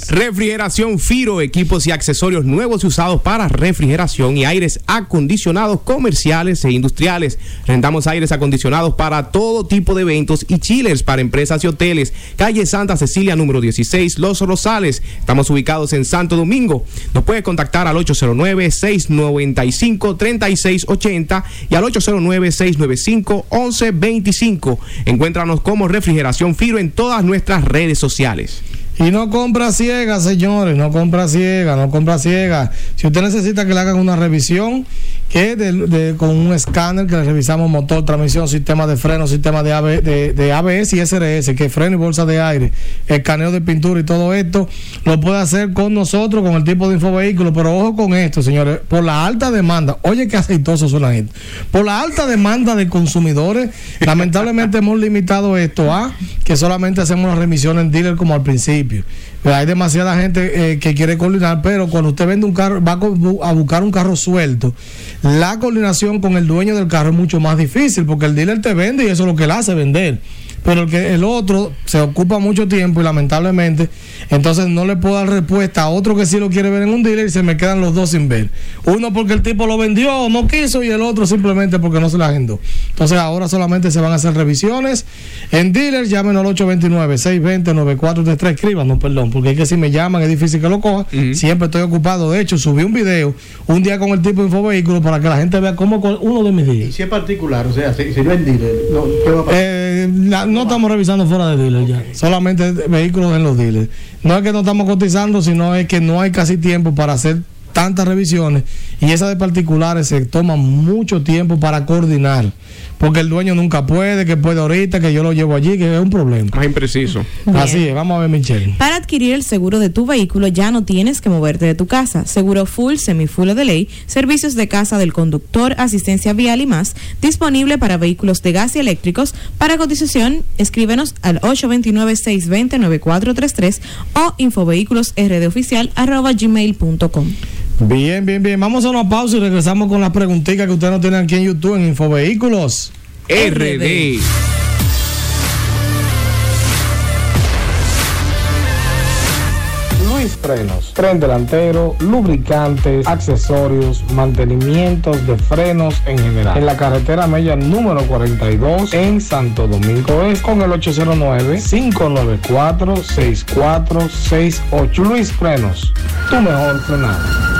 Refrigeración Firo, equipos y accesorios nuevos y usados para refrigeración y aires acondicionados comerciales e industriales. Rentamos aires acondicionados para todo tipo de eventos y chillers para empresas y hoteles. Calle Santa Cecilia número 16, Los Rosales. Estamos ubicados en Santo Domingo. Nos puede contactar al 809-695-3680 y al 809-695-1125. Encuéntranos como Refrigeración Firo en todas nuestras redes sociales. Y no compra ciega, señores, no compra ciega, no compra ciega. Si usted necesita que le hagan una revisión, que de- con un escáner que le revisamos motor, transmisión, sistema de freno, sistema de, AB de, de ABS y SRS, que freno y bolsa de aire, escaneo de pintura y todo esto, lo puede hacer con nosotros, con el tipo de infovehículo. Pero ojo con esto, señores, por la alta demanda, oye qué aceitoso suena esto, por la alta demanda de consumidores, lamentablemente hemos limitado esto a que solamente hacemos las remisiones en dealer como al principio. Hay demasiada gente eh, que quiere coordinar, pero cuando usted vende un carro, va a buscar un carro suelto, la coordinación con el dueño del carro es mucho más difícil, porque el dealer te vende y eso es lo que él hace, vender. Pero el, que, el otro se ocupa mucho tiempo y lamentablemente, entonces no le puedo dar respuesta a otro que sí lo quiere ver en un dealer y se me quedan los dos sin ver. Uno porque el tipo lo vendió o no quiso y el otro simplemente porque no se la agendó. Entonces ahora solamente se van a hacer revisiones en dealer. Llámenos al 829-620-9433. Escríbanos, perdón, porque es que si me llaman es difícil que lo coja. Siempre estoy ocupado. De hecho, subí un video un día con el tipo de infovehículo para que la gente vea cómo uno de mis días. Si es particular, o sea, si, si no es dealer, no, ¿qué va a pasar? Eh, la- no estamos revisando fuera de dealer ya, solamente vehículos en los dealers. No es que no estamos cotizando, sino es que no hay casi tiempo para hacer tantas revisiones y esas de particulares se toman mucho tiempo para coordinar, porque el dueño nunca puede, que puede ahorita, que yo lo llevo allí, que es un problema. Más impreciso. Así es, vamos a ver Michelle. Para adquirir el seguro de tu vehículo ya no tienes que moverte de tu casa. Seguro full, semifull o de ley, servicios de casa del conductor, asistencia vial y más, disponible para vehículos de gas y eléctricos. Para cotización, escríbenos al 829-620-9433 o infovehículosrdoficial arroba gmail.com. Bien, bien, bien. Vamos a una pausa y regresamos con las preguntitas que ustedes no tienen aquí en YouTube en Infovehículos. RD. Luis Frenos, tren delantero, lubricantes, accesorios, mantenimientos de frenos en general. En la carretera Mella número 42 en Santo Domingo es con el 809-594-6468. Luis Frenos, tu mejor frenado.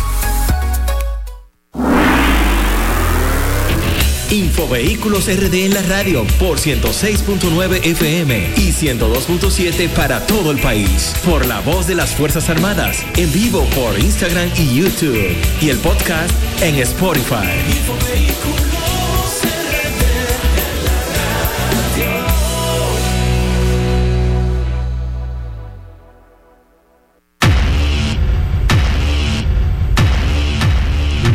Infovehículos RD en la radio por 106.9 FM y 102.7 para todo el país. Por la voz de las Fuerzas Armadas, en vivo por Instagram y YouTube. Y el podcast en Spotify.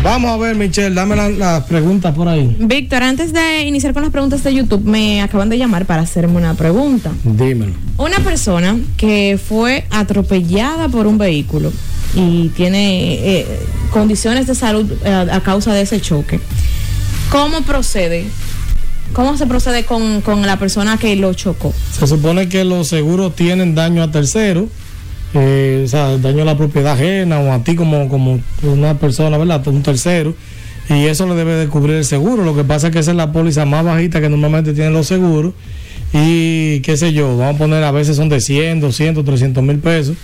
Vamos a ver, Michelle, dame las la preguntas por ahí. Víctor, antes de iniciar con las preguntas de YouTube, me acaban de llamar para hacerme una pregunta. Dímelo. Una persona que fue atropellada por un vehículo y tiene eh, condiciones de salud eh, a causa de ese choque, ¿cómo procede? ¿Cómo se procede con, con la persona que lo chocó? Se supone que los seguros tienen daño a terceros, eh, o sea, daño a la propiedad ajena o a ti como, como una persona, ¿verdad? Un tercero. Y eso lo debe de cubrir el seguro. Lo que pasa es que esa es la póliza más bajita que normalmente tienen los seguros. Y qué sé yo, vamos a poner a veces son de 100, 200, 300 mil pesos.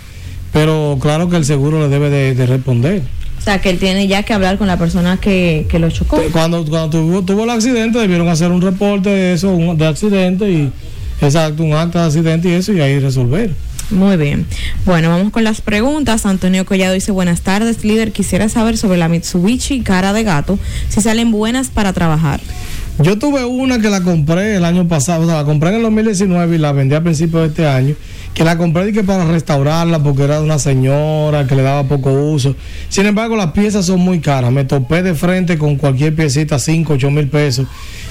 Pero claro que el seguro le debe de, de responder. O sea, que él tiene ya que hablar con la persona que, que lo chocó. Cuando, cuando tuvo, tuvo el accidente, debieron hacer un reporte de eso, un, de accidente y, exacto, un acta de accidente y eso, y ahí resolver. Muy bien. Bueno, vamos con las preguntas. Antonio Collado dice, buenas tardes, líder. Quisiera saber sobre la Mitsubishi cara de gato, si salen buenas para trabajar. Yo tuve una que la compré el año pasado, o sea, la compré en el 2019 y la vendí a principios de este año, que la compré dije, para restaurarla porque era de una señora que le daba poco uso. Sin embargo, las piezas son muy caras. Me topé de frente con cualquier piecita, 5, 8 mil pesos.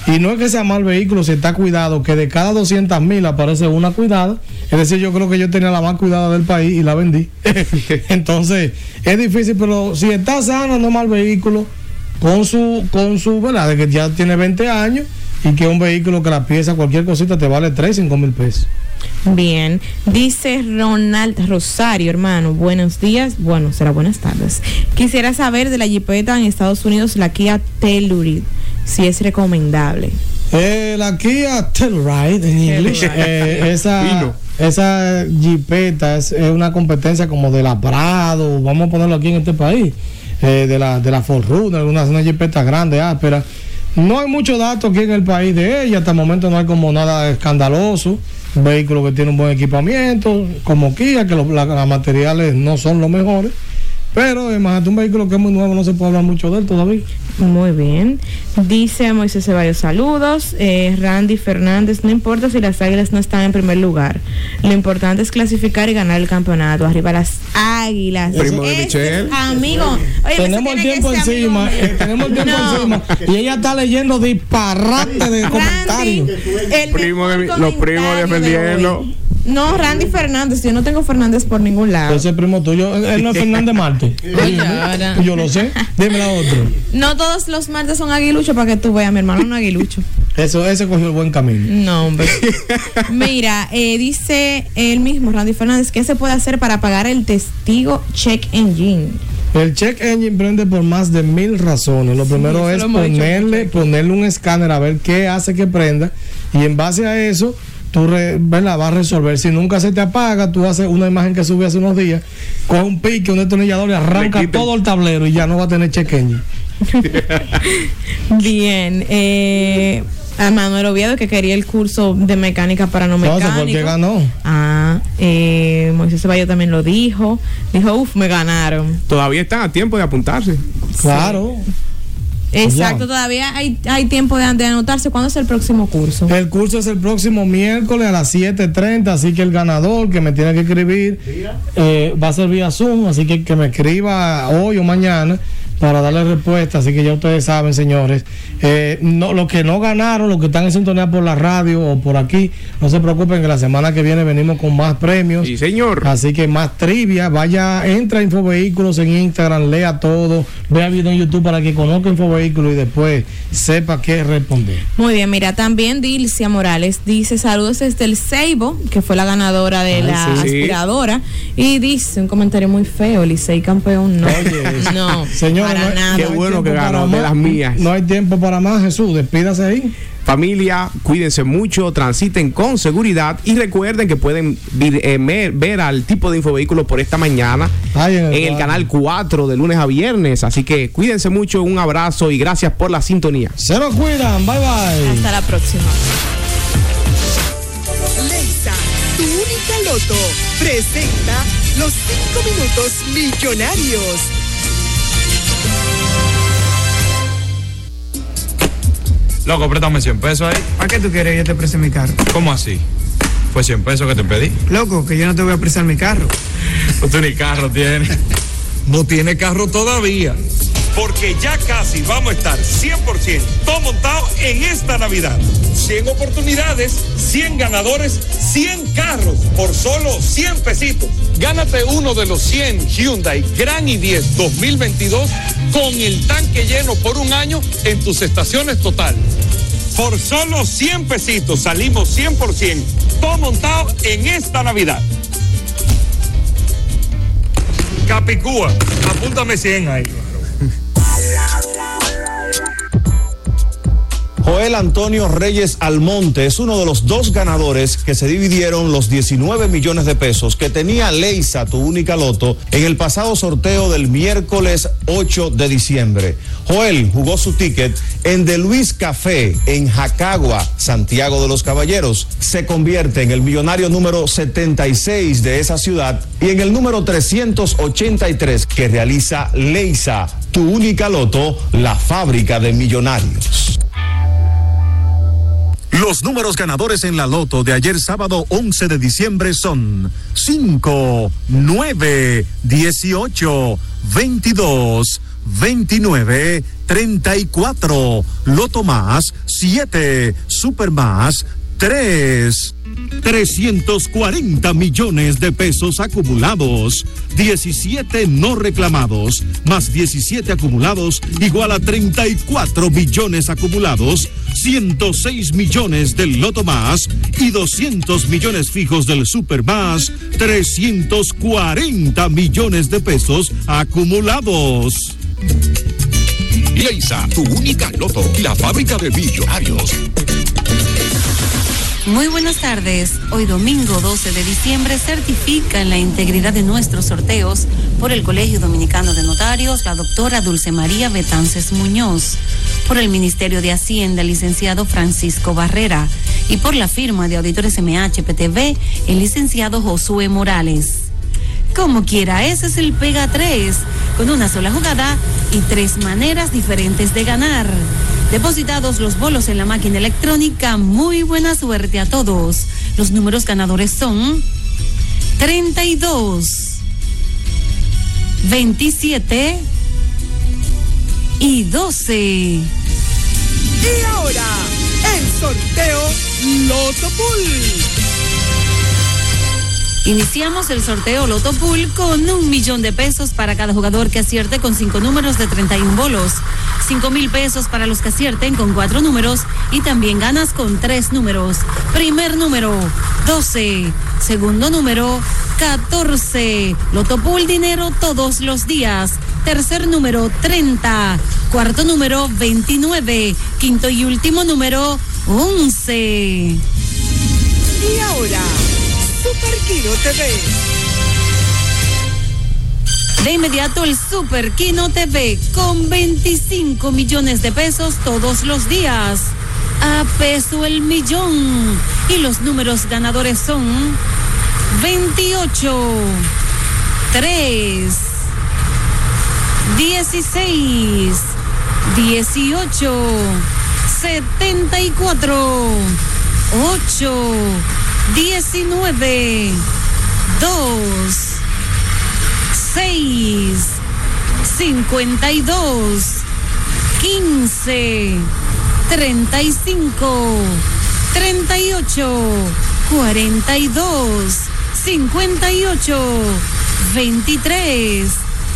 Y no es que sea mal vehículo, si está cuidado, que de cada 200 mil aparece una cuidada. Es decir, yo creo que yo tenía la más cuidada del país y la vendí. Entonces, es difícil, pero si está sano, no mal vehículo con su, con su, ¿verdad? De que ya tiene 20 años y que un vehículo que la pieza, cualquier cosita te vale 3, 5 mil pesos. Bien, dice Ronald Rosario, hermano, buenos días, bueno, será buenas tardes. Quisiera saber de la Jeepeta en Estados Unidos, la Kia Telluride, si es recomendable. Eh, la Kia Telluride en inglés, eh, esa, esa Jeepeta es, es una competencia como de la Prado, vamos a ponerlo aquí en este país, eh, de la de la Forerunner, una, una Jeepeta grande, áspera. No hay mucho dato aquí en el país de ella, hasta el momento no hay como nada escandaloso. Un vehículo que tiene un buen equipamiento, como Kia, que los materiales no son los mejores. Pero imagínate un vehículo que es muy nuevo, no se puede hablar mucho de él todavía. Muy bien. Dice Moisés Ceballos, saludos. Eh, Randy Fernández, no importa si las águilas no están en primer lugar. Lo importante es clasificar y ganar el campeonato. Arriba las águilas. Primo de Michelle. es Amigo. Oye, tenemos el tiempo encima, eh, tenemos el tiempo No. encima y ella está leyendo disparate de comentarios. Primo de los primos de defendiendo. hoy. No, Randy Fernández. Yo no tengo Fernández por ningún lado. Ese primo tuyo, él no es Fernández Marte. Ahora. Yo lo sé. Dime la otra. No todos los martes son aguiluchos para que tú veas. Mi hermano es un aguilucho. Eso, ese cogió el buen camino. No, hombre. Mira, eh, dice él mismo, Randy Fernández, ¿qué se puede hacer para pagar el testigo check engine? El check engine prende por más de mil razones. Lo primero es lo ponerle, ponerle un escáner a ver qué hace que prenda. Y en base a eso, tú re- ¿verdad? vas a resolver. Si nunca se te apaga, tú haces una imagen que subí hace unos días, coge un pique, un destornillador y arranca todo el tablero y ya no va a tener engine. Bien, eh, a Manuel Oviedo que quería el curso de mecánica para no mecánicos. fue el que ganó. Ah, eh, Moisés Ceballos también lo dijo. Dijo, uff, me ganaron. Todavía están a tiempo de apuntarse. Claro. Exacto, todavía hay, hay tiempo de, de anotarse. ¿Cuándo es el próximo curso? El curso es el próximo miércoles a las 7.30, así que el ganador que me tiene que escribir eh, va a ser vía Zoom, así que que me escriba hoy o mañana para darle respuesta, así que ya ustedes saben, señores. Eh, no, los que no ganaron, los que están en sintonía por la radio o por aquí, no se preocupen que la semana que viene venimos con más premios. Sí, señor. Así que más trivia, vaya, entra a Infovehículos en Instagram, lea todo, vea video en YouTube para que conozca Infovehículo y después sepa qué responder. Muy bien, mira, también Dilcia Morales dice saludos desde el Seibo, que fue la ganadora de Ay, la sí. aspiradora, y dice un comentario muy feo, Licey campeón, no, no, Señora, para no, nada. Qué bueno que ganó, de las mías. No hay tiempo para más, Jesús, despídase ahí. Familia, cuídense mucho, transiten con seguridad y recuerden que pueden vir- eh, ver al tipo de infovehículo por esta mañana Ay, en el en el cuadro. canal 4 de lunes a viernes. Así que cuídense mucho, un abrazo y gracias por la sintonía. Se lo cuidan, bye bye. Hasta la próxima. Leisa, tu única loto, presenta los 5 minutos millonarios. Loco, préstame 100 pesos ahí. ¿Para qué tú quieres que yo te preste mi carro? ¿Cómo así? Fue 100 pesos que te pedí. Loco, que yo no te voy a prestar mi carro. Pues tú ni carro tienes. No tiene carro todavía. Porque ya casi vamos a estar 100% todo montado en esta Navidad. 100 oportunidades, 100 ganadores, 100 carros por solo 100 pesitos. Gánate uno de los 100 Hyundai Grand i10 2022 con el tanque lleno por un año en tus estaciones total. Por solo 100 pesitos salimos 100% todo montado en esta Navidad. Capicúa, apúntame 100 ahí. Joel Antonio Reyes Almonte es uno de los dos ganadores que se dividieron los 19 millones de pesos que tenía Leisa, tu única loto, en el pasado sorteo del miércoles 8 de diciembre. Joel jugó su ticket en De Luis Café, en Jacagua, Santiago de los Caballeros. Se convierte en el millonario número 76 de esa ciudad y en el número 383 que realiza Leisa, tu única loto, la fábrica de millonarios. Los números ganadores en la loto de ayer sábado 11 de diciembre son 5, 9, 18, 22, 29, 34, Loto más, 7, Super más, 3. 340 millones de pesos acumulados, 17 no reclamados, más 17 acumulados igual a 34 billones acumulados, 106 millones del Loto Más y 200 millones fijos del Super Más, 340 millones de pesos acumulados. Leisa, tu única loto, la fábrica de millonarios. Muy buenas tardes. Hoy domingo 12 de diciembre certifican la integridad de nuestros sorteos por el Colegio Dominicano de Notarios, la doctora Dulce María Betances Muñoz, por el Ministerio de Hacienda, el licenciado Francisco Barrera, y por la firma de auditores MHPTV, el licenciado Josué Morales. Como quiera, ese es el Pega 3, con una sola jugada y tres maneras diferentes de ganar. Depositados los bolos en la máquina electrónica, muy buena suerte a todos. Los números ganadores son 32, 27 y 12. Y ahora, el sorteo Loto Pool. Iniciamos el sorteo Loto Pool con un millón de pesos para cada jugador que acierte con cinco números de 31 bolos. Cinco mil pesos para los que acierten con cuatro números y también ganas con tres números. Primer número, 12. Segundo número, 14. Loto Pool dinero todos los días. Tercer número, 30. Cuarto número, 29. Quinto y último número, 11. Y ahora, Super Kino TV. De inmediato el Super Kino TV con 25 millones de pesos todos los días. A peso el millón. Y los números ganadores son 28, 3, 16, 18, 74, 8, 19, 2, 6, 52, 15, 35, 38, 42, 58, 23,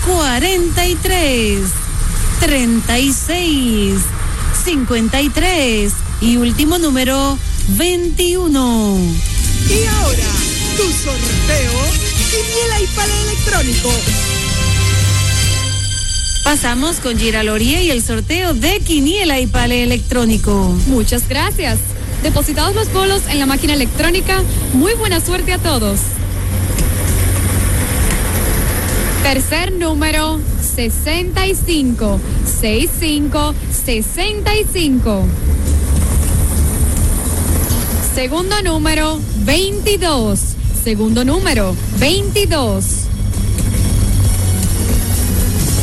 43, 36, 53 y último número 21. Y ahora, tu sorteo, quiniela y palo electrónico. Pasamos con Gira y el sorteo de Quiniela y Pale Electrónico. Muchas gracias. Depositados los bolos en la máquina electrónica, muy buena suerte a todos. Tercer número 65 65 65. Segundo número 22. Segundo número 22.